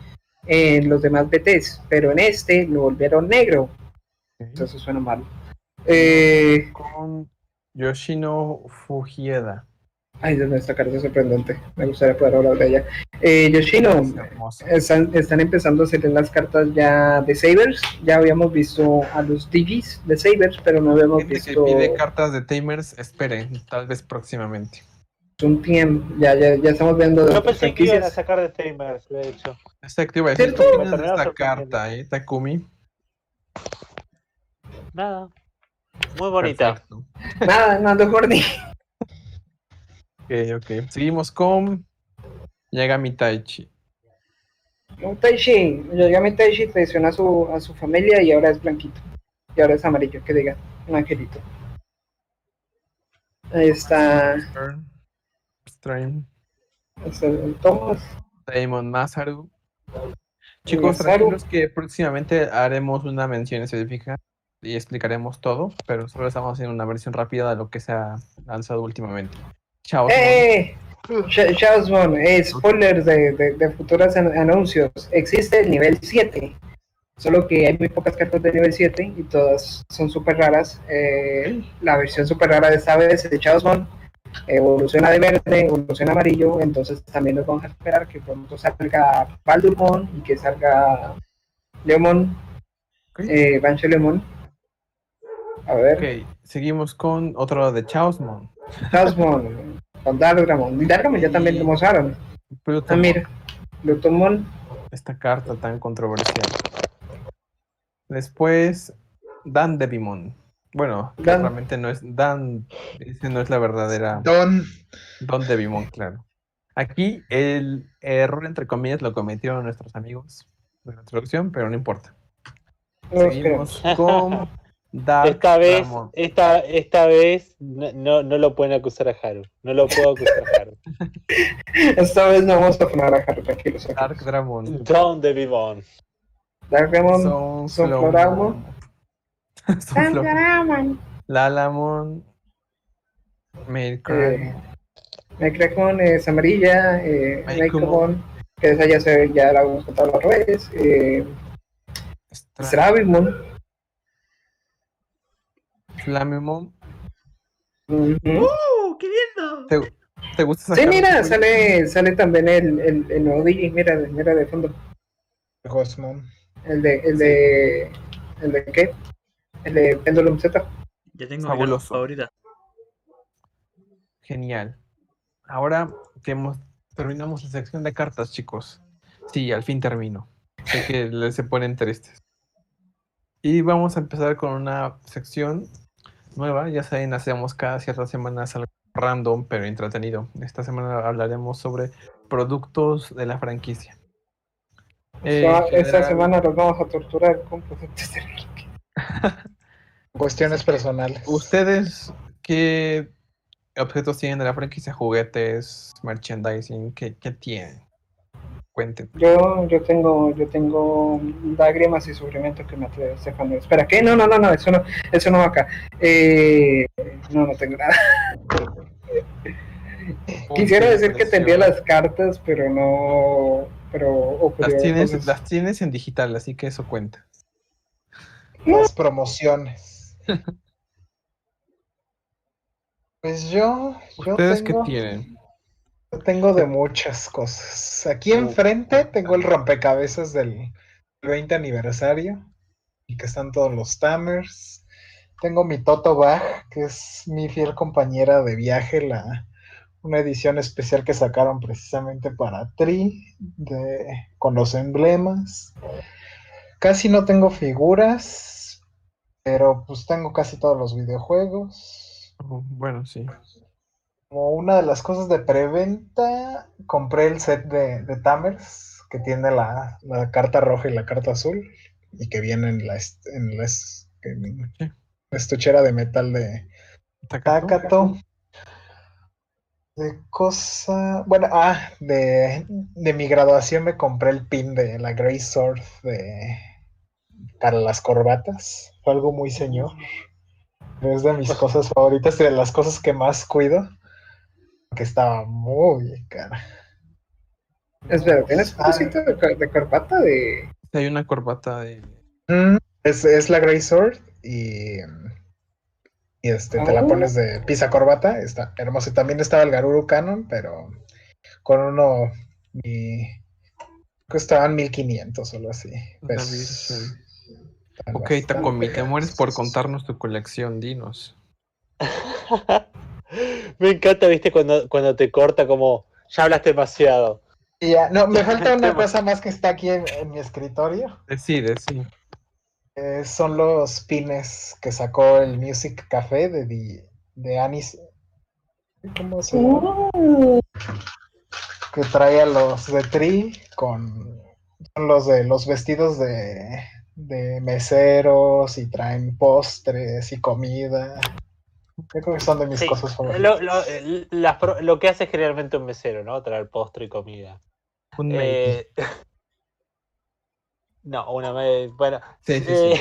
en los demás BTs, pero en este lo volvieron negro, entonces suena mal. Eh, Con Yoshino Fujieda. Ay, Dios mío, esta carta es sorprendente, me gustaría poder hablar de ella. Eh, Yoshino, Es están, están empezando a salir las cartas ya de Sabers. Ya habíamos visto a los Digis de Sabers, pero no habíamos Gente que visto pide cartas de Tamers, esperen, tal vez próximamente. un tiempo. Ya, ya, ya estamos viendo Yo pensé que iban a sacar de Tamers, de hecho. Esta que iba a decir, ¿qué ¿Cierto? opinas de Me terminó esta carta, eh, Takumi? Nada. Muy bonita. Perfecto. Nada, horny. Ok, ok. Seguimos con Yagami Taichi. Un Taishi, Yagami Taishi traicionó a su, a su familia y ahora es blanquito. Y ahora es amarillo, que diga, un angelito. Ahí está, Strain, Thomas. Damon Masaru. Chicos, tranquilos que próximamente haremos una mención específica y explicaremos todo, pero solo estamos haciendo una versión rápida de lo que se ha lanzado últimamente. Chao. ¡Eh! Chaosmon, eh, spoilers de, de, de futuros an- anuncios. Existe el nivel 7, solo que hay muy pocas cartas de nivel 7 y todas son súper raras. Eh, la versión súper rara de esta vez es de Chaosmon. Evoluciona de verde, evoluciona amarillo, entonces también nos vamos a esperar que pronto salga Baldurmon y que salga Leomon, eh, Bancho Leomon. A ver, Ok, seguimos con otro de Chaosmon. Chaosmon. Con Darkramon ya también lo mostraron. Ah, Plutomon, mira. Plutomon. esta carta tan controversial. Después, Dan Devimon. Bueno, Dan. realmente no es Dan, ese no es la verdadera Don. Don Devimon, claro. Aquí el error, entre comillas, lo cometieron nuestros amigos de la traducción, pero no importa. Seguimos con Dark Esta vez, Dramon. esta, esta vez no, no, no lo pueden acusar a Haru. No lo puedo acusar a Haru. Esta vez no vamos a poner a Haru, tranquilos. Dark Dramon. Down the Bimon. Darkramon. Son Sonfloramon. Sonflor- Lalamon. Mailcry. Eh, Micracon es amarilla. Eh, que esa ya, se, ya la hemos contado las redes. Eh, Stra- Stravimon. Flamemon. ¡Uh! ¡Qué lindo! ¿Te, te gusta esa Sí, mira, sale, sale también el, el, el nuevo mira, mira de fondo. Gosmon. El de, el de, el de qué? El de Pendulum Z. Ya tengo mi favorita. Genial. Ahora que hemos terminamos la sección de cartas, chicos. Sí, al fin termino. Sé que le- se ponen tristes. Y vamos a empezar con una sección nueva. Ya saben, hacemos cada ciertas semanas algo random, pero entretenido. Esta semana hablaremos sobre productos de la franquicia. Eh, esta general, semana los vamos a torturar con productos de Cuestiones personales. ¿Ustedes qué objetos tienen de la franquicia? ¿Juguetes, merchandising? ¿Qué, qué tienen? Cuenten. Yo, yo tengo, yo tengo lágrimas y sufrimiento que me atrae Estefano. Espera, ¿qué? No, no, no, no, eso no, eso no va acá. Eh, no, no tengo nada. Quisiera decir que te envié las cartas, pero no, pero ocurrió Las tienes, cosas. las tienes en digital, así que eso cuenta. Las promociones. Pues yo, yo ¿Ustedes tengo, qué tienen? Tengo de muchas cosas. Aquí enfrente tengo el rompecabezas del 20 aniversario y que están todos los Tamers. Tengo mi Toto Bag, que es mi fiel compañera de viaje, la, una edición especial que sacaron precisamente para Tri, de, con los emblemas. Casi no tengo figuras, pero pues tengo casi todos los videojuegos. Oh, bueno, sí. Como una de las cosas de preventa, compré el set de, de Tamers, que tiene la, la carta roja y la carta azul, y que viene en la, en la en la estuchera de metal de Takato. Takato. De cosa. Bueno, ah, de, de mi graduación me compré el pin de la Grey Sword de, para las corbatas. Fue algo muy señor. Es de mis cosas favoritas y de las cosas que más cuido. Que estaba muy cara. Espera, ¿tienes un Ah. cosito de, de corbata de... Sí, Hay una corbata de. Mm, Es, es la Grey Sword y, y este, te la Oh. pones de pisa corbata, está hermoso. Y también estaba el Garuru Canon, pero con uno mi, costaban 1500 o algo así. Están Ok, Tacomi, te mueres por contarnos tu colección, dinos. Me encanta, viste, cuando, cuando te corta como, ya hablaste demasiado. Ya, no, me falta una cosa más que está aquí en, en mi escritorio. Decide, sí. eh, son los pines que sacó el Music Café de, de Anis. ¿Cómo se llama? que trae a los de Tri con son los de los vestidos de, de meseros y traen postres y comida. Yo creo que son de mis Sí, cosas favoritas. Lo, lo- el- las pro- lo que hace generalmente un mesero, ¿no? Traer postre y comida. Un. Eh, no, una vez. Bueno. Sí, sí,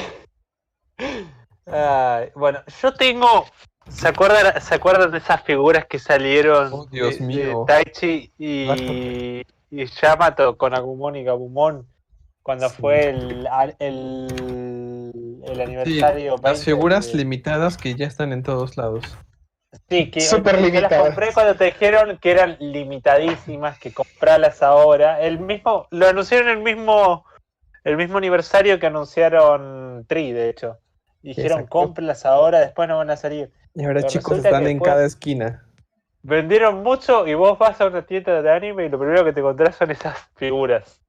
eh, bueno, yo tengo. ¿Se acuerdan, ¿Se acuerdan de esas figuras que salieron Oh, Dios de, de mío. Taichi y, y Yamato con Agumon y Gabumon cuando Sí. fue el, al- el, el Sí, aniversario? las 20 figuras de- limitadas que ya están en todos lados. Sí, que las compré cuando te dijeron que eran limitadísimas, que comprarlas ahora. El mismo, lo anunciaron el mismo, el mismo aniversario que anunciaron Tri, de hecho. Dijeron Exacto. cómpralas ahora, después no van a salir. Y ahora, Pero chicos, están en cada esquina. vendieron mucho y vos vas a una tienda de anime y lo primero que te encontrás son esas figuras.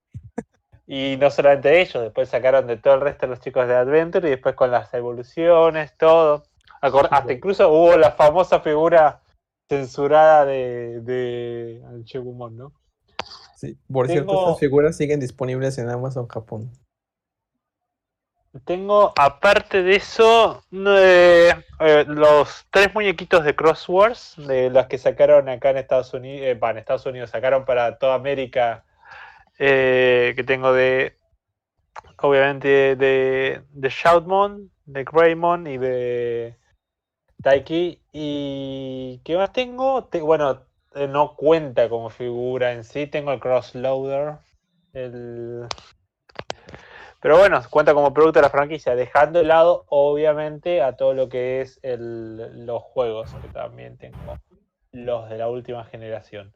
Y no solamente ellos, después sacaron de todo el resto de los chicos de Adventure y después con las evoluciones, todo. Hasta incluso hubo la famosa figura censurada de, de Anchegumon, ¿no? Sí, por cierto, estas figuras siguen disponibles en Amazon Japón. Tengo, aparte de eso, eh, eh, los tres muñequitos de Crosswords, de las que sacaron acá en Estados Unidos, eh, en Estados Unidos, sacaron para toda América, eh, que tengo de, obviamente, de, de Shoutmon, de Greymon y de Taiki. ¿Y qué más tengo? Te- bueno, eh, no cuenta como figura en sí, tengo el Crossloader, el... Pero bueno, cuenta como producto de la franquicia, dejando de lado, obviamente, a todo lo que es el- los juegos, que también tengo los de la última generación.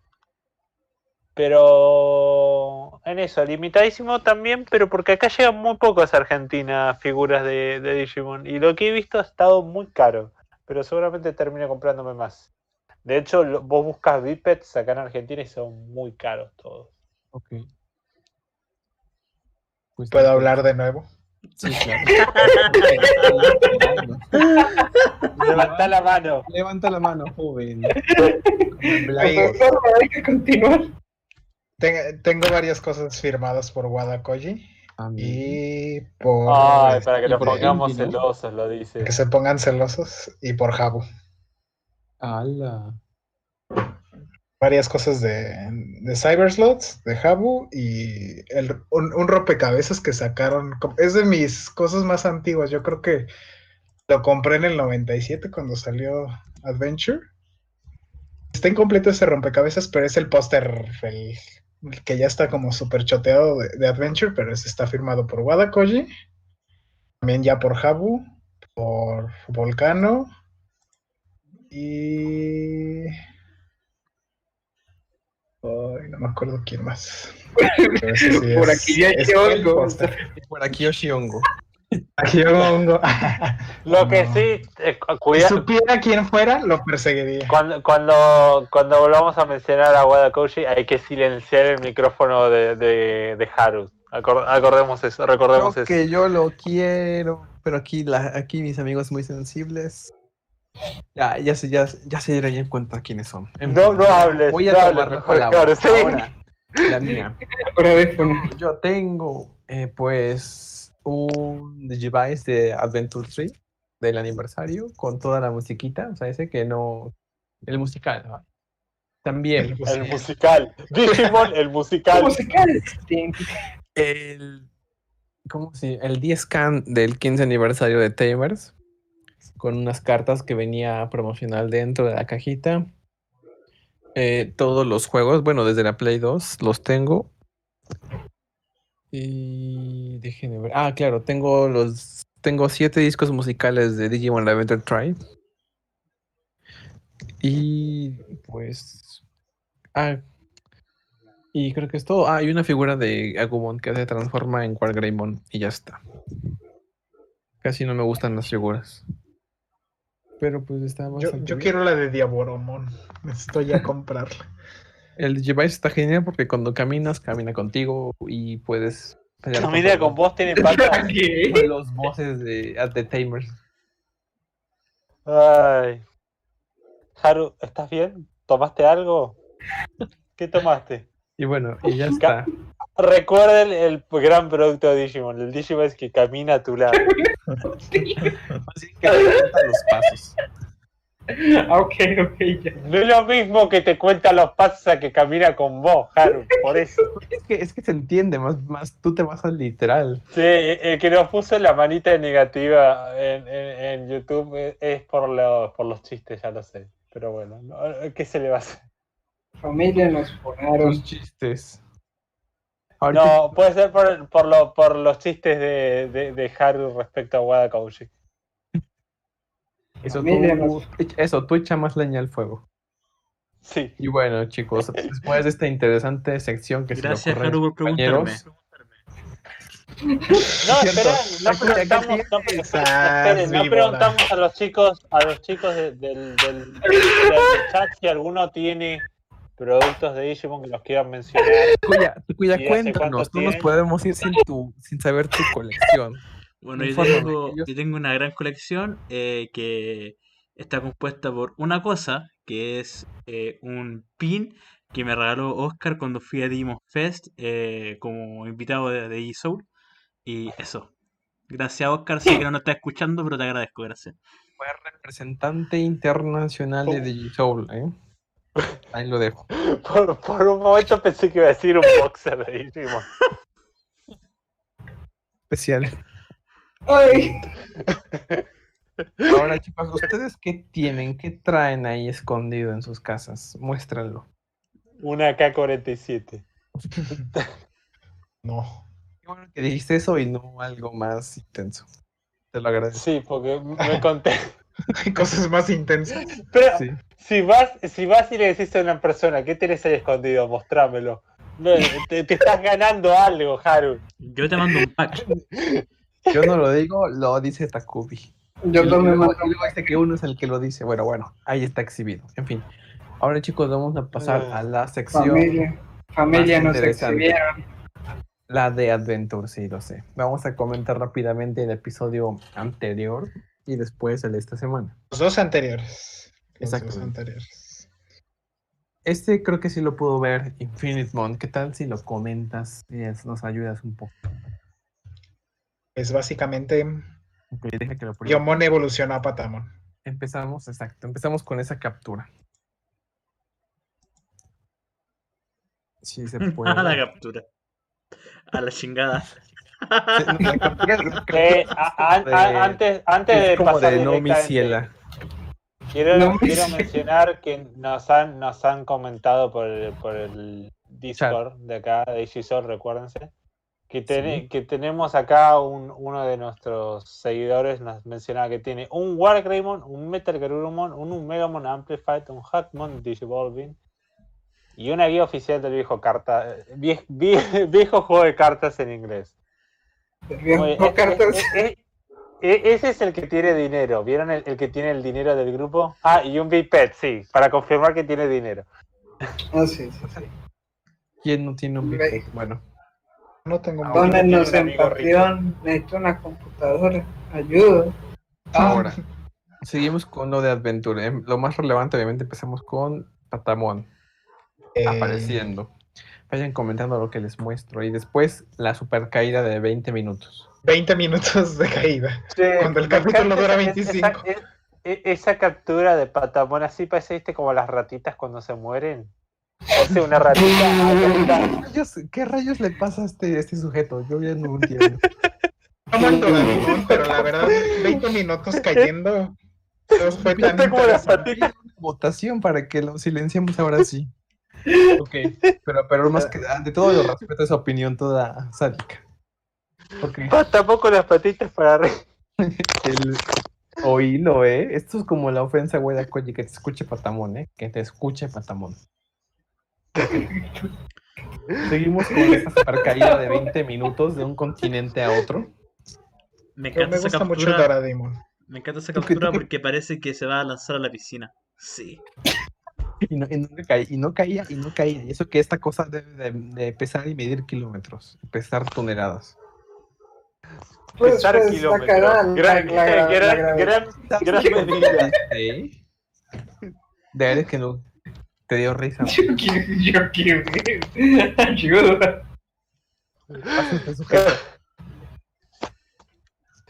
Pero en eso, limitadísimo también, pero porque acá llegan muy pocas a Argentina figuras de, de Digimon. Y lo que he visto ha estado muy caro, pero seguramente termine comprándome más. De hecho, lo- vos buscas bipeds acá en Argentina y son muy caros todos. Ok. Pues ¿Puedo hablar de nuevo? Sí, claro. Levanta la mano. Levanta la mano, joven. Hay que continuar. Ten- tengo varias cosas firmadas por Wada Koji A mí. y por Ay, para que nos pongamos Envy, ¿no? celosos, lo dice. que se pongan celosos y por Jabu. ¡Hala! Varias cosas de, de Cyberslots, de Jabu y el, un, un rompecabezas que sacaron. Es de mis cosas más antiguas. Yo creo que lo compré en el 97 cuando salió Adventure. Está incompleto ese rompecabezas, pero es el póster el que ya está como súper choteado de, de Adventure, pero ese está firmado por Wada Koji. También ya por Jabu, por Volcano. Y. Ay, no me acuerdo quién más. Sí Por es- aquí ya hay es. Y por aquí Oshiongo. Aquí yo pongo- Lo que sí, eh, cu- Si cuida- supiera quién fuera, lo perseguiría. cuando, cuando, cuando volvamos a mencionar a Wada Koji, hay que silenciar el micrófono de, de, de Haru. Acor- acordemos eso, recordemos Creo eso. que yo lo quiero, pero aquí, la, aquí mis amigos muy sensibles. Ya, ya se, ya, ya se dieron en cuenta quiénes son. En No, fin, no hables, Voy a no tomar hables, la mejor, claro, sí. Ahora, la mía. Ahora. Yo tengo, eh, pues, un Digivice de Adventure 3 del aniversario con toda la musiquita, o sea, ese que no. El musical. ¿no? También El musical. Digimon, el musical. Musical. Tin, el. ¿Cómo se El 10 can del 15 aniversario de Tamers con unas cartas que venía promocional dentro de la cajita. Eh, todos los juegos, bueno, desde la Play 2 los tengo. Y déjenme ver. Ah, claro, tengo los. Tengo siete discos musicales de Digimon Adventure Tribe. Y pues. Ah. Y creo que es todo. Ah, hay una figura de Agumon que se transforma en Wargreymon y ya está. Casi no me gustan las figuras. Pero pues está bastante yo bien. quiero la de Diaboromon. Necesito ya comprarla. El Digivice está genial porque cuando caminas, camina contigo y puedes pelear Camina con vos, tiene con los bosses de, ah, de Tamers. Ay. Haru, ¿estás bien? ¿Tomaste algo? ¿Qué tomaste? Y bueno, y ya está. Recuerden el gran producto de Digimon, el Digivice que camina a tu lado. Así que los pasos. Ah, ok, ok, ya. No es lo mismo que te cuenta los pasos a que camina con vos, Haru, por eso. Es que, es que se entiende, más, más tú te vas al literal. Sí, el que nos puso la manita negativa en, en- en YouTube es- es por los, por los chistes, ya lo sé. Pero bueno, no, ¿qué se le va a hacer? Familia nos formaron. Los chistes. Ahorita- No, puede ser por, por, lo- por los chistes de, de, de Haru respecto a Wada Kouji. Eso, tú, nos- eso, tú echa más leña al fuego. Sí. Y bueno, chicos, después de esta interesante sección que se Gracias, Haru, mis por preguntarme. No, espera, no Escucha, ¿qué preguntamos, no, esperen, no preguntamos a los chicos, a los chicos de- del, del- del chat si alguno tiene productos de Digimon que los quieran mencionar. Cuya, cuya ¿Y hace cuéntanos, no nos podemos ir sin tu, sin saber tu colección. Bueno, yo tengo, yo tengo una gran colección eh, que está compuesta por una cosa, que es eh, un pin que me regaló Oscar cuando fui a Digimon Fest eh, como invitado de, de eSoul. Y eso. Gracias, Oscar. Sé que no nos está escuchando, pero te agradezco, gracias. Fue representante internacional de Digisoul, ¿eh? Ahí lo dejo. Por, por un momento pensé que iba a decir un boxer de Digimon. Especial. Ay, Ahora, chicos, ¿ustedes qué tienen? ¿Qué traen ahí escondido en sus casas? Muéstranlo. Una K-47. No. Qué bueno que dijiste eso y no algo más intenso. Te lo agradezco. Sí, porque me conté. Hay cosas más intensas. Pero Sí. si vas, si vas y le decís a una persona, ¿qué tenés ahí escondido? Mostrámelo. No, te, te estás ganando algo, Haru. Yo te mando un pack. Yo no lo digo, lo dice Takubi. yo y luego dice que uno es el que lo dice. Bueno, bueno, ahí está exhibido. En fin. Ahora, chicos, vamos a pasar a la sección, Familia. Familia Más nos exhibieron. la de Adventure, sí, lo sé. Vamos a comentar rápidamente el episodio anterior y después el de esta semana. Los dos anteriores. Los dos Exactamente. anteriores. Este creo que sí lo pudo ver Infinite Mon. ¿Qué tal si lo comentas y es- nos ayudas un poco? Es básicamente Ok, deja que lo pruebe. Yomon evoluciona a Patamon. Empezamos, exacto. Empezamos con esa captura. Sí, se puede. A la captura. A la chingada. Eh, a- a- antes, antes es de como pasar de no mi ciela. Quiero, No me quiero sé. mencionar que nos han, nos han comentado por el, por el Discord de acá, de Igisol, recuérdense, que, Sí. que tenemos acá un, uno de nuestros seguidores, nos mencionaba que tiene un Wargreymon, un Metal Garurumon, un Omegamon Amplified, un Hackmon Digivolving y una guía oficial del viejo carta, vie- vie- viejo juego de cartas en inglés. El viejo Muy bien, e- cartas. e- e- e- ese es el que tiene dinero. ¿Vieron el, el que tiene el dinero del grupo? Ah, y un Biped, sí, para confirmar que tiene dinero. Ah, sí, sí, sí. ¿Quién no tiene un bebé? Bueno, No tengo un en. Patreon. Necesito una computadora. Ayuda. ahora. Seguimos con lo de Adventure. Em, Lo más relevante, obviamente, empezamos con Patamon Eh, apareciendo. Vayan comentando lo que les muestro. Y después la super caída de 20 minutos. 20 minutos de caída. Cuando el capítulo dura esa- 25. Esa, esa captura de Patamón así parece ¿viste? como las ratitas cuando se mueren. Hace una ratita. Rayos, ¿Qué rayos le pasa a este, a este sujeto? Yo ya no entiendo. No pero la verdad, 20 minutos cayendo. Fue. Votación para que lo silenciemos ahora sí. Ok, pero, pero más que ante todo yo respeto esa opinión toda sádica. Ok, Patamón con las patitas para arriba. el oílo, ¿eh? Esto es como la ofensa, güey, de que te escuche Patamón, ¿eh? Que te escuche Patamón. Seguimos con esta super caída de 20 minutos de un continente a otro. Me encanta me esa gusta mucho captura. Doraemon. Me encanta esa ¿Tú qué- tú captura porque parece que se va a lanzar a la piscina. Sí. Y no, y no caía, y no caía, y no caía. Y eso que esta cosa debe de, de pesar y medir kilómetros, pesar toneladas. Pues, Pesar pues, kilómetros. Gran, la gran, gravedad. gran, gran medida. ¿Sí? De veras que no te dio risa. Yo quiero, yo. Ayuda.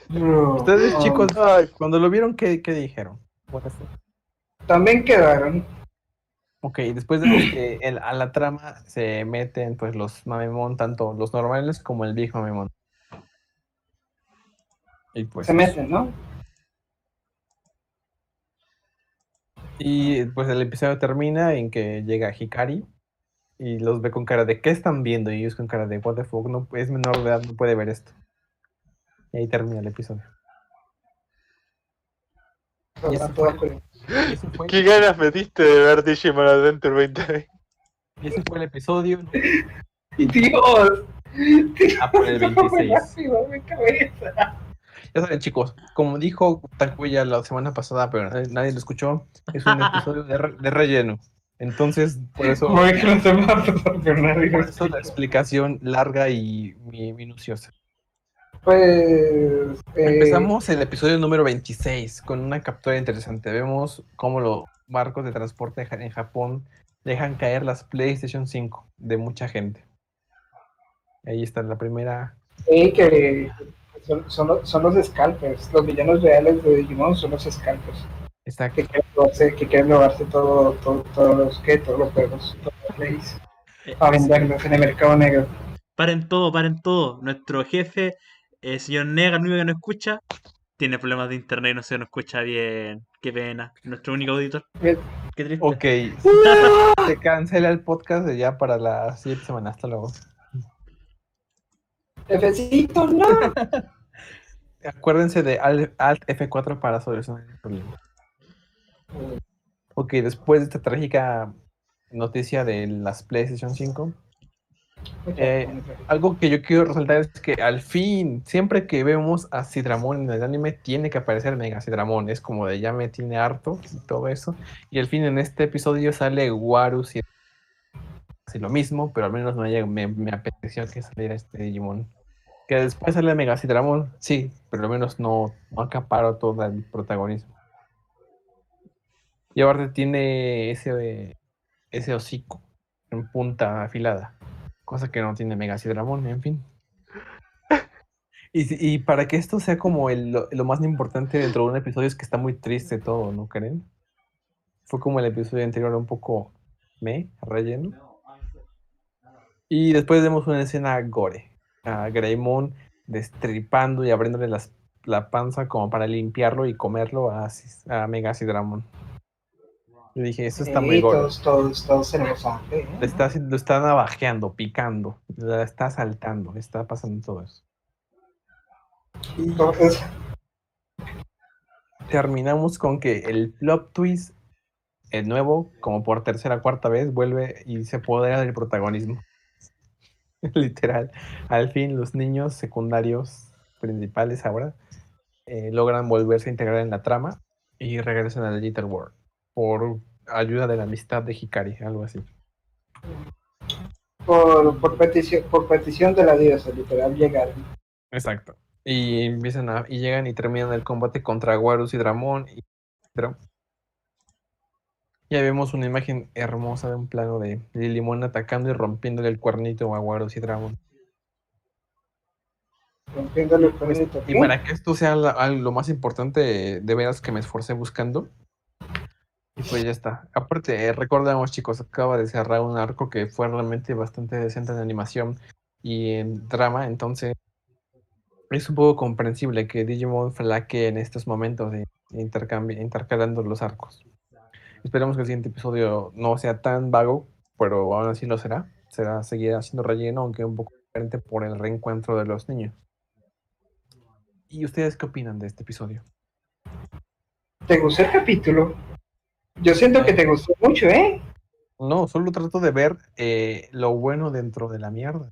No. Ustedes, chicos, cuando lo vieron, ¿qué, qué dijeron? También quedaron. Ok, después de que el- a la trama se meten pues los Mamemon, tanto los normales como el viejo Mamemon. Y pues, Se meten, ¿no? Y pues el episodio termina en que llega Hikari y los ve con cara de ¿qué están viendo? Y ellos con cara de what the fuck, no, es menor de edad, no puede ver esto. Y ahí termina el episodio. Y eso fue, fue- ¿Qué ganas metiste de ver Digimon Adventure 2020? y ese fue el episodio. Dios. Ah, por el 26. Rápido, mi cabeza. Ya saben, chicos, como dijo Takuya la semana pasada, pero nadie, nadie lo escuchó, es un episodio de, re- de relleno. Entonces, por eso, nadie lo por eso la explicación larga y mi- minuciosa. Pues. eh, Empezamos el episodio número 26 con una captura interesante. Vemos cómo los barcos de transporte en Japón dejan caer las PlayStation 5 de mucha gente. Ahí está la primera. sí, que son, son, los, son los scalpers. Los villanos reales de Digimon son los scalpers. Está Que quieren robarse, que quieren robarse todo, todo, todos los que todos los juegos, todos los plays, Eh, para venderlos en el mercado negro. Paren todo, paren todo. Nuestro jefe, el señor Nega, el único que no escucha, tiene problemas de internet y no se nos escucha bien. Qué pena. Nuestro único auditor. Qué triste. Ok. Se cancela el podcast de ya para la siguiente semana. Hasta luego. Jefecito, no. Acuérdense de Al- Alt F4 para solucionar el problema. Ok, después de esta trágica noticia de las PlayStation 5, Eh, algo que yo quiero resaltar es que al fin, siempre que vemos a Sidramon en el anime, tiene que aparecer Mega Sidramon. Es como de ya me tiene harto y todo eso. Y al fin en este episodio sale Warus y así lo mismo, pero al menos no haya- me, me apeteció que saliera este Digimon. Que después sale Mega Sidramon, sí, pero al menos no, no acaparó todo el protagonismo. Y aparte tiene ese, ese hocico en punta afilada. Cosa que no tiene Megacidramón, en fin. Y, y para que esto sea como el- lo, lo más importante dentro de un episodio es que está muy triste todo, ¿no creen? Fue como el episodio anterior un poco me, relleno. Y después vemos una escena gore. A Greymon destripando y abriéndole las- la panza como para limpiarlo y comerlo a, a Megacidramon. Yo dije, eso está muy gore. todos, todos, todos tenemos hambre. ¿eh? Le está, haci- lo está navajeando, picando, la está saltando, está pasando todo eso. Entonces, Terminamos con que el plot twist, el nuevo, como por tercera o cuarta vez, vuelve y se apodera del protagonismo. Literal. Al fin, los niños secundarios principales ahora eh, logran volverse a integrar en la trama y regresan al Little World por ayuda de la amistad de Hikari, algo así. por, por, petición, por petición de la diosa, literal, llegaron. Exacto. Y empiezan a, y llegan y terminan el combate contra Warus y Dramón y. Ya vemos una imagen hermosa de un plano de Lilimon atacando y rompiéndole el cuernito a Warus y Dramón. Rompiéndole el cuernito. Y para que esto sea la- lo más importante, de veras que me esforcé buscando. Y pues ya está. Aparte, eh, recordamos chicos, acaba de cerrar un arco que fue realmente bastante decente en animación y en drama, entonces es un poco comprensible que Digimon flaquee en estos momentos de intercalando los arcos. Esperamos que el siguiente episodio no sea tan vago, pero aún así lo será. Será seguir haciendo relleno, aunque un poco diferente por el reencuentro de los niños. ¿Y ustedes qué opinan de este episodio? ¿Te gustó el capítulo? Yo siento que te gustó mucho, ¿eh? No, solo trato de ver eh, lo bueno dentro de la mierda.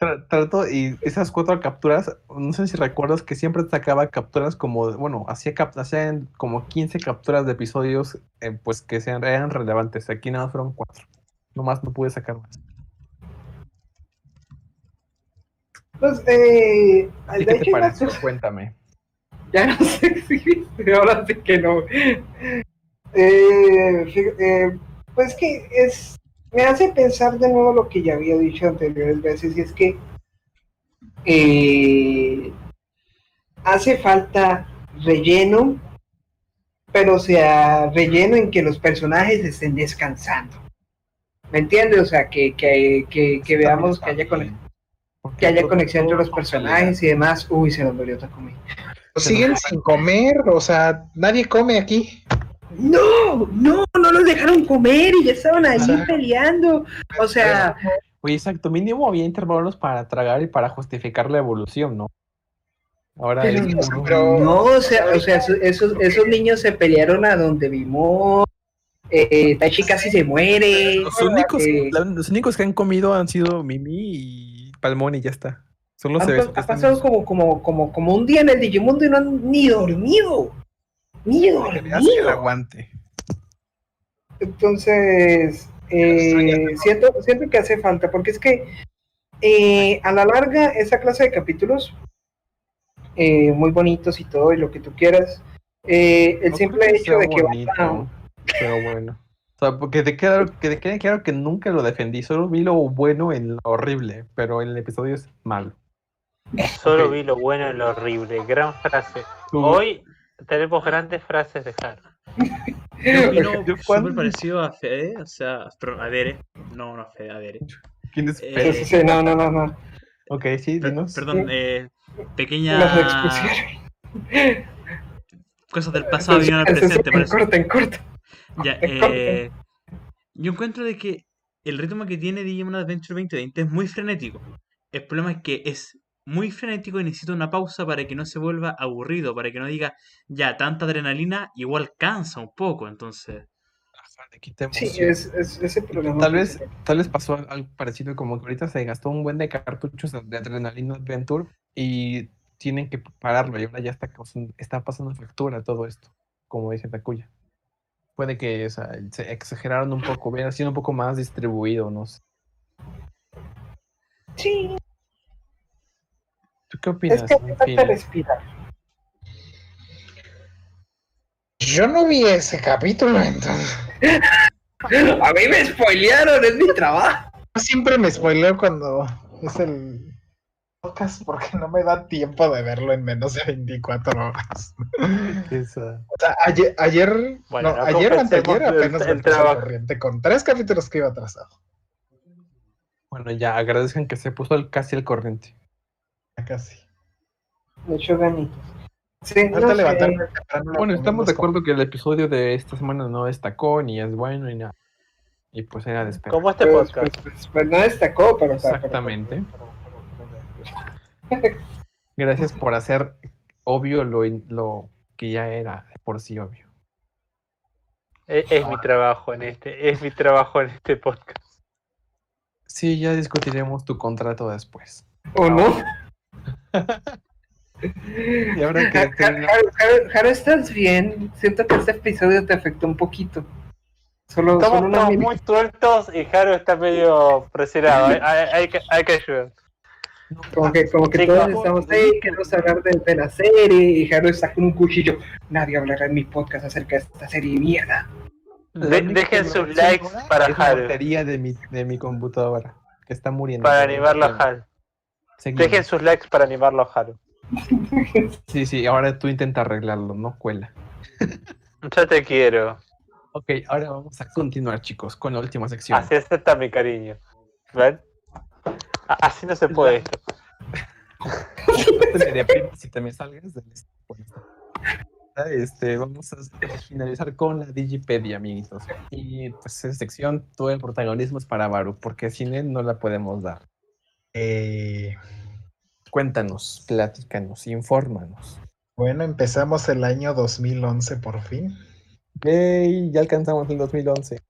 Tra- trato y esas cuatro capturas, no sé si recuerdas que siempre sacaba capturas como, bueno, hacía, hacían como 15 capturas de episodios eh, pues que sean, eran relevantes. Aquí nada más fueron cuatro. Nomás no pude sacar más. Pues, eh, ¿Y de qué te pareció? Cuéntame. ya no sé si ahora sí que no. Eh, eh, pues que es, me hace pensar de nuevo lo que ya había dicho anteriores veces, y es que eh, hace falta relleno, pero sea, relleno en que los personajes estén descansando. ¿Me entiendes? O sea, que, que, que, que veamos que haya, conexión que haya conexión entre los personajes y demás. Uy, se nos murió Takumi. Pues siguen sin comer, o sea, nadie come aquí. No, no, no los dejaron comer y ya estaban ahí Ajá. peleando. O sea, Oye, exacto, mínimo había intervalos para tragar y para justificar la evolución, ¿no? Ahora pero, es como- pero- no, o sea, o sea, esos, esos, niños se pelearon a donde vimos eh, Taichi casi se muere. Los únicos, eh, los únicos que han comido han sido Mimi y Palmón y ya está. Solo ha, se ha pasado como, como, como, como un día en el Digimundo y no han ni dormido. Ni que le hace el aguante. Entonces, eh, siento, siento que hace falta, porque es que eh, a la larga esa clase de capítulos, eh, muy bonitos y todo, y lo que tú quieras, eh, el No simple hecho de que bonito, van a- Pero bueno. O sea, porque te queda, que te quede claro que nunca lo defendí. Solo vi lo bueno en lo horrible. Pero el episodio es malo. Solo vi lo bueno y lo horrible. Gran frase. Hoy tenemos grandes frases de Jaro. Yo opino súper cuando- parecido a Fede, o sea, a Dere. No, no a Fede, a Dere. ¿Quién es Eh, Fede? Sí, sí, sí, no, no, no, no. Ok, sí, Per- dinos. perdón, eh, pequeña cosas del pasado vinieron al presente, en por eso. corto, en corto. Ya, eh, yo encuentro de que el ritmo que tiene Digimon Adventure 2020 es muy frenético. El problema es que es muy frenético y necesita una pausa para que no se vuelva aburrido, para que no diga, ya, tanta adrenalina igual cansa un poco, entonces... Ajá, le quita Sí, es, es ese problema. Tal vez, tal vez pasó algo parecido como que ahorita se gastó un buen de cartuchos de Adrenalina Adventure y tienen que pararlo y ahora ya está, causando- está pasando factura todo esto, como dice Takuya. Puede que o sea, se exageraron un poco, hubiera sido un poco más distribuido, no sé. Sí, ¿Tú qué opinas? es que falta respirar. Yo no vi ese capítulo, entonces. A mí me spoilearon, es mi trabajo. Yo siempre me spoileo cuando es el podcast porque no me da tiempo de verlo en menos de 24 horas. O sea, ayer, ayer, Bueno, no, ayer anteayer el- apenas me el trabajo. corriente con tres capítulos que iba atrasado. Bueno, ya agradezcan que se puso el- casi al corriente. Casi. De hecho, ganitos. Sí, no sé. levantarme. Bueno, estamos de acuerdo que el episodio de esta semana no destacó ni es bueno ni nada. Y pues era de esperar. Como este Pues, podcast. pues, pues, pues no destacó, pero. pero- Exactamente. Gracias por hacer obvio lo, lo que ya era de por sí obvio. Es, es mi trabajo en este, es mi trabajo en este podcast. Sí, ya discutiremos tu contrato después. ¿O no? Y ahora que Jaro, Jaro, Jaro, ¿estás bien? Siento que este episodio te afectó un poquito. Solo, Estamos, solo mini- muy sueltos y Jaro está medio presionado. Hay, hay- hay que, hay que ayudar. Como que, como que todos estamos ahí, queremos hablar de, de la serie, y Jaro está con un cuchillo. Nadie hablará en mi podcast acerca de esta serie mierda. De- dejen sus likes para es la batería de mi, de mi computadora, que está muriendo. Para animarlo a Jaro. Seguimos. Dejen sus likes para animarlo a Jaro. Sí, sí, ahora tú intenta arreglarlo, no cuela. Yo te quiero. Ok, ahora vamos a continuar, chicos, con la última sección. Así acepta mi cariño. ¿Ven? Así no se puede esto. si te me salgas del este. Este, vamos a finalizar con la Digipedia, amiguitos. Y pues en sección todo el protagonismo es para Baru, porque sin él no la podemos dar. Eh, Cuéntanos, platícanos, infórmanos. bueno, empezamos el año 2011 por fin. Yay, ya alcanzamos el 2011.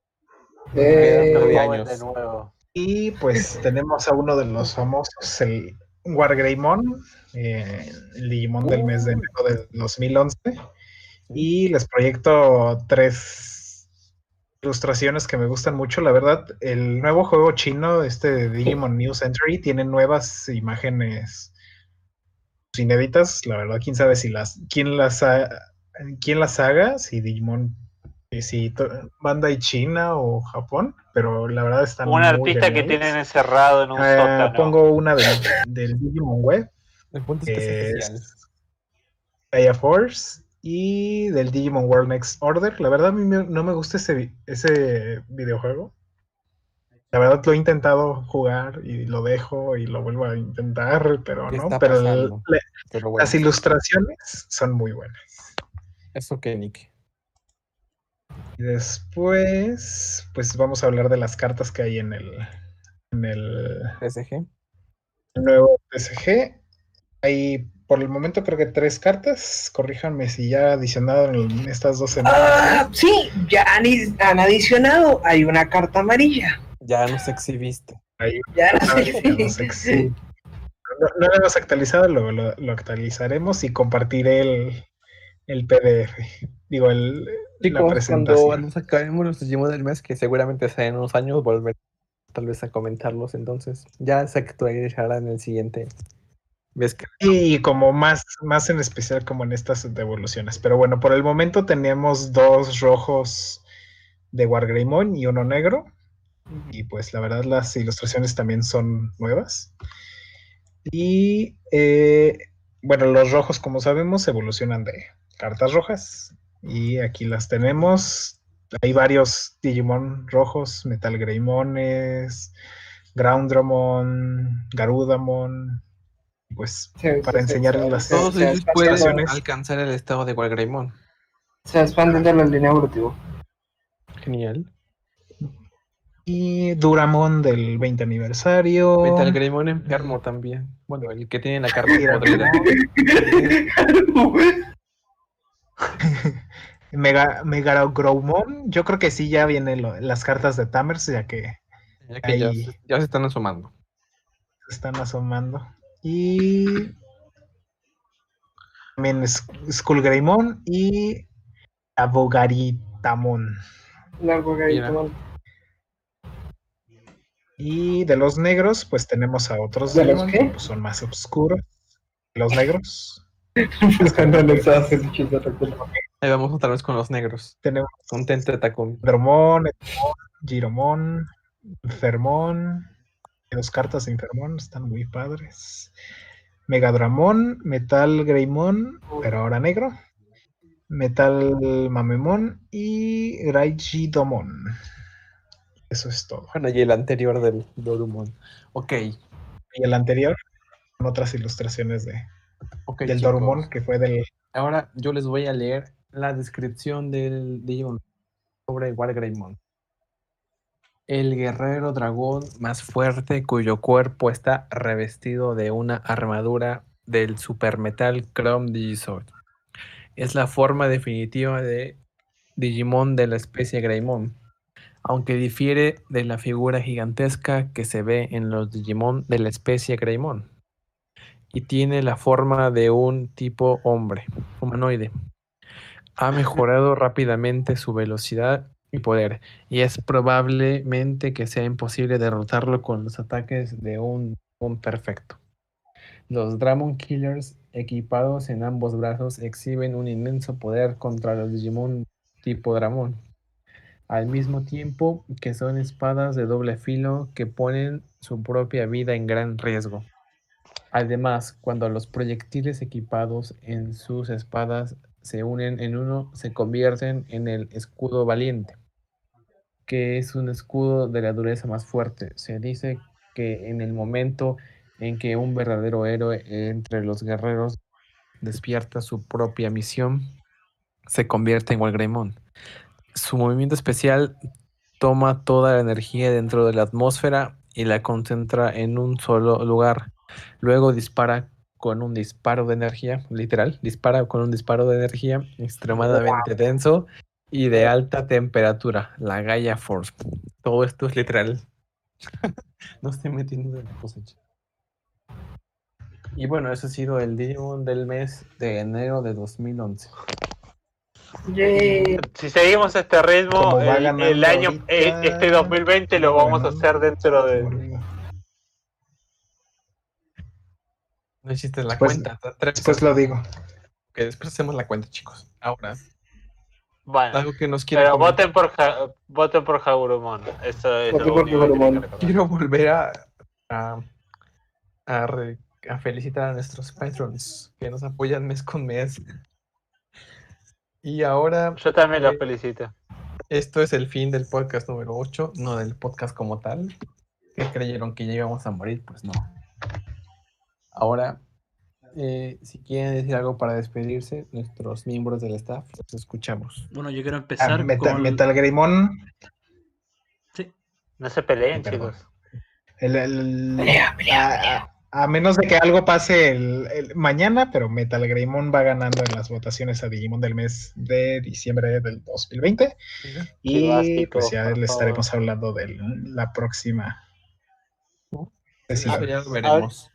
Eh, Nueve Joven años. de nuevo. Y pues tenemos a uno de los famosos, el Wargreymon, eh, el Digimon del mes de enero del 2011. Y les proyecto tres ilustraciones que me gustan mucho. La verdad, el nuevo juego chino, este de Digimon New Century, tiene nuevas imágenes inéditas. La verdad, quién sabe si las, quién las, ha- quién las haga, si Digimon, eh, si Bandai China o Japón, pero la verdad están Un muy artista que tienen encerrado en un Eh, sótano. pongo una del, del Digimon Web, El punto es. Gaia Force, y del Digimon World Next Order. La verdad, a mí no me gusta ese, ese videojuego. La verdad, lo he intentado jugar y lo dejo y lo vuelvo a intentar, pero ¿Qué no. Pero el- bueno, las ilustraciones son muy buenas. eso que Nick. Y después, pues vamos a hablar de las cartas que hay en el, en el PSG. nuevo TCG. Hay por el momento creo que tres cartas. Corríjanme si ya adicionaron en estas dos semanas. Ah, sí, ya han, is- han adicionado. Hay una carta amarilla. Ya nos exhibiste. Ahí, Ya ah, no sé si- no, no lo hemos actualizado, lo, lo- lo actualizaremos y compartiré el, el PDF. Digo, el, la Chicos, cuando presentación. nos acabemos los Digimon del mes, que seguramente sea en unos años, volver tal vez a comentarlos. Entonces, ya se actualizará en el siguiente que Y como más, más en especial como en estas devoluciones. Pero bueno, por el momento tenemos dos rojos de Wargreymon y uno negro. Y pues la verdad las ilustraciones también son nuevas. Y eh, bueno, los rojos como sabemos evolucionan de cartas rojas. Y aquí las tenemos. Hay varios Digimon rojos, Metal Greymones, Groundramon, Garudamon. Pues Sí, para sí, enseñarles sí, las- todos ellos pueden alcanzar el estado de Wargreymon. Se expanden de la línea evolutiva. Genial. Y Duramon del 20 aniversario. Metal Greymon enfermo también. Bueno, el que tiene la carta Mira, podrida. Mega, Megarogrowmon. Yo creo que sí ya vienen lo- las cartas de Tamers, ya que Ya que Ahí. ya se están asomando. se están asomando. Y también Sk- Skullgreymon y Abogaritamon. Largo garito, Y de los negros, pues tenemos a otros ¿De los que pues, son más oscuros. Los negros. Ahí vamos otra vez con los negros. Tenemos Con Tente Takumi. Dromon, Etomon, Giromon, Dos cartas de Infermon están muy padres. Megadramon, Metal Greymon, pero ahora negro. Metal Mamemon y Raijidomon. Eso es todo. Bueno, y el anterior del Dorumon. Ok. Y el anterior, con otras ilustraciones de, ok, del chicos. Dorumon, que fue del Ahora yo les voy a leer la descripción del Digimon sobre Wargreymon. El guerrero dragón más fuerte cuyo cuerpo está revestido de una armadura del supermetal Chrome Digisword. Es la forma definitiva de Digimon de la especie Greymon, aunque difiere de la figura gigantesca que se ve en los Digimon de la especie Greymon. Y tiene la forma de un tipo hombre, humanoide. Ha mejorado rápidamente su velocidad y poder, y es probablemente que sea imposible derrotarlo con los ataques de un Digimon perfecto. Los Dramon Killers equipados en ambos brazos exhiben un inmenso poder contra los Digimon tipo Dramon, al mismo tiempo que son espadas de doble filo que ponen su propia vida en gran riesgo. Además, cuando los proyectiles equipados en sus espadas se unen en uno, se convierten en el escudo valiente, que es un escudo de la dureza más fuerte. Se dice que en el momento en que un verdadero héroe entre los guerreros despierta su propia misión, se convierte en Walgreymon. Su movimiento especial toma toda la energía dentro de la atmósfera y la concentra en un solo lugar. Luego dispara con un disparo de energía, literal, dispara con un disparo de energía extremadamente denso y de alta temperatura, la Gaia Force. Todo esto es literal. no estoy metiendo de la cosecha. Y bueno, ese ha sido el Digimon del mes de enero de 2011. Yay. Si seguimos este ritmo, el, año, ahorita, eh, este 2020 lo vamos a hacer dentro de. No hiciste la cuenta. Después lo digo. que después hacemos la cuenta, chicos. Ahora, Bueno, algo que nos quiere pero comentar. voten por, Ja- voten por Hagurumon. Eso es Voten lo por quiero volver a, a, a re- a felicitar a nuestros patrons que nos apoyan mes con mes. Y ahora, Yo también Eh, los felicito. esto es el fin del podcast número 8, no del podcast como tal. que creyeron que ya íbamos a morir? Pues no. Ahora, eh, si quieren decir algo para despedirse, nuestros miembros del staff, los escuchamos. Bueno, yo quiero Ah, empezar Metal, con... Metal Greymon. Sí, No se peleen, Perdón. chicos. El, el- Pelea, pelea, a- pelea. a- A menos de que algo pase el, el- mañana, pero Metal Greymon va ganando en las votaciones a Digimon del mes de diciembre del 2020. Y básicos, pues ya por le favor. estaremos hablando de la próxima. Eso sesión. ya lo veremos.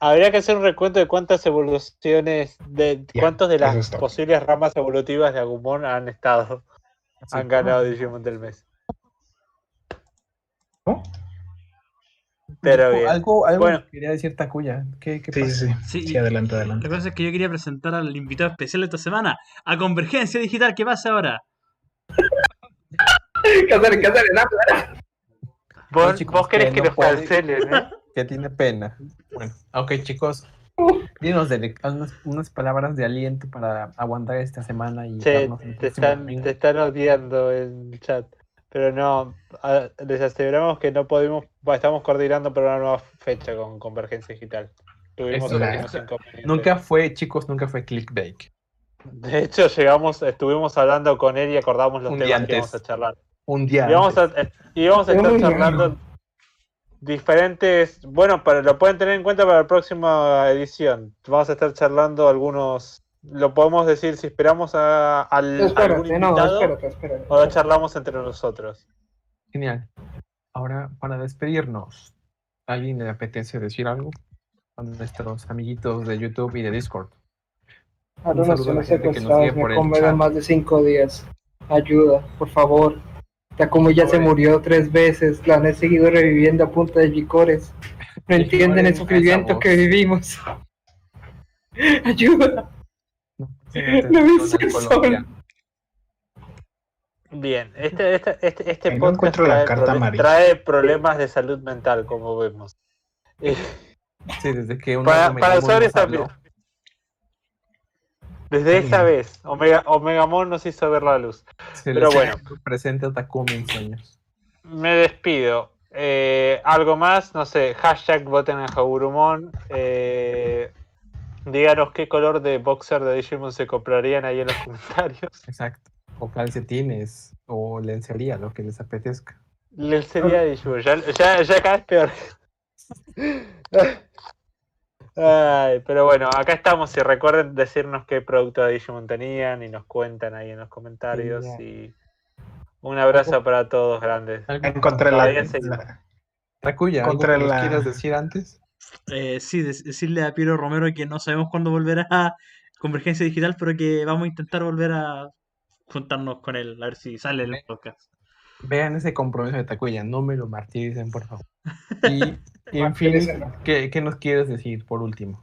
Habría que hacer un recuento de cuántas evoluciones, de Ya, cuántos de las posibles ramas evolutivas de Agumon han estado, Sí. han ganado Digimon del mes. ¿No? Pero bien. Algo, algo Bueno. quería decir Takuya. ¿Qué, qué Sí, pasa? sí, sí. Sí, adelante, Lo adelante. que pasa es que yo quería presentar al invitado especial de esta semana, a Convergencia Digital. ¿Qué pasa ahora? Cásale, cásale, dame, dale. Vos, chicos, vos querés que que no nos puede. cancelen, ¿eh? Que tiene pena. Bueno, ok, chicos. Dinos de, unas, unas palabras de aliento para aguantar esta semana y Che, te están, domingo. te están odiando en el chat. Pero no, a- les aseguramos que no podemos, bueno, estamos coordinando para una nueva fecha con Convergencia Digital. Tuvimos Eso. Nunca fue, chicos, nunca fue clickbait. De hecho, llegamos, estuvimos hablando con él y acordamos los Un día temas que íbamos a antes. charlar. Un día. Y vamos a, eh, y vamos a estar charlando diferentes. Bueno, para, lo pueden tener en cuenta para la próxima edición. Vamos a estar charlando algunos. Lo podemos decir si esperamos a, al, algún Espérate, no, invitado espérate, espérate. o lo charlamos entre nosotros. Genial. Ahora, para despedirnos, ¿alguien le apetece decir algo? A nuestros amiguitos de YouTube y de Discord. Saludo a sigue secuestrados, por me el de chat. más de cinco días. Ayuda, por favor. Takumo ya se murió tres veces, la han seguido reviviendo a punta de licores. No entienden el sufrimiento que vivimos. Ayuda. No, No me Colombia. Bien, este, este, este, este no podcast trae, problemas de salud mental, como vemos. Sí, desde que un para, para también. Desde esa vez, Omega, Omegamon nos hizo ver la luz. Se Pero bueno. presente a Takumi en sueños. Me despido. Eh, algo más, no sé, hashtag voten en Hagurumon. Eh, díganos qué color de boxer de Digimon se comprarían ahí en los comentarios. Exacto. O calcetines, o lencería, lo que les apetezca. Lencería de Digimon, ya, ya, ya cada vez peor. Ay, pero bueno, acá estamos y recuerden decirnos qué producto de Digimon tenían y nos cuentan ahí en los comentarios. Y un abrazo para todos grandes. ¿Algo- Encontré la, la- Takuya, ¿algo contra que nos la- quieras decir antes? Eh, sí, dec- decirle a Piero Romero que no sabemos cuándo volverá a Convergencia Digital, pero que vamos a intentar volver a juntarnos con él, a ver si sale el podcast. Vean ese compromiso de Takuya, no me lo martiricen, por favor. Y, y en fin. ¿qué, qué nos quieres decir por último?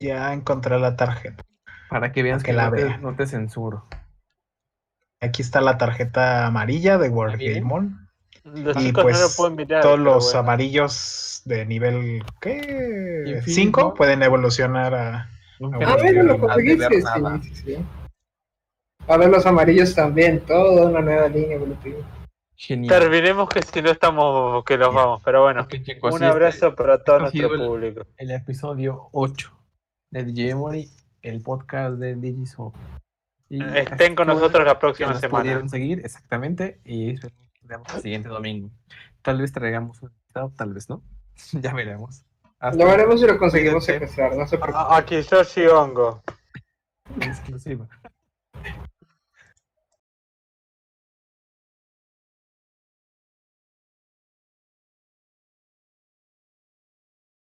Ya encontré la tarjeta. Para que veas Que que, la no, te, no te censuro. Aquí está la tarjeta amarilla de World bien. Gamon. Los Y pues no lo pueden mirar. todos los bueno. amarillos de nivel ¿qué? Infinito. 5 pueden evolucionar a Ah, A nos ver, lo conseguiste. sí, sí. A ver los amarillos también, toda una nueva línea evolutiva. Genial. Terminemos que si no estamos, que nos vamos. Pero bueno, chicos, un este- abrazo para todo nuestro el- público. el episodio 8 de Digimori, el podcast de Digiso. Estén con nosotros la próxima nos semana. pudieron seguir, exactamente, y nos vemos el siguiente domingo. Tal vez traigamos un invitado, tal vez no. ya veremos. Hasta Lo veremos si lo conseguimos secuestrar, no se preocupen. A- Aquí Yoshi Hongo. en exclusiva.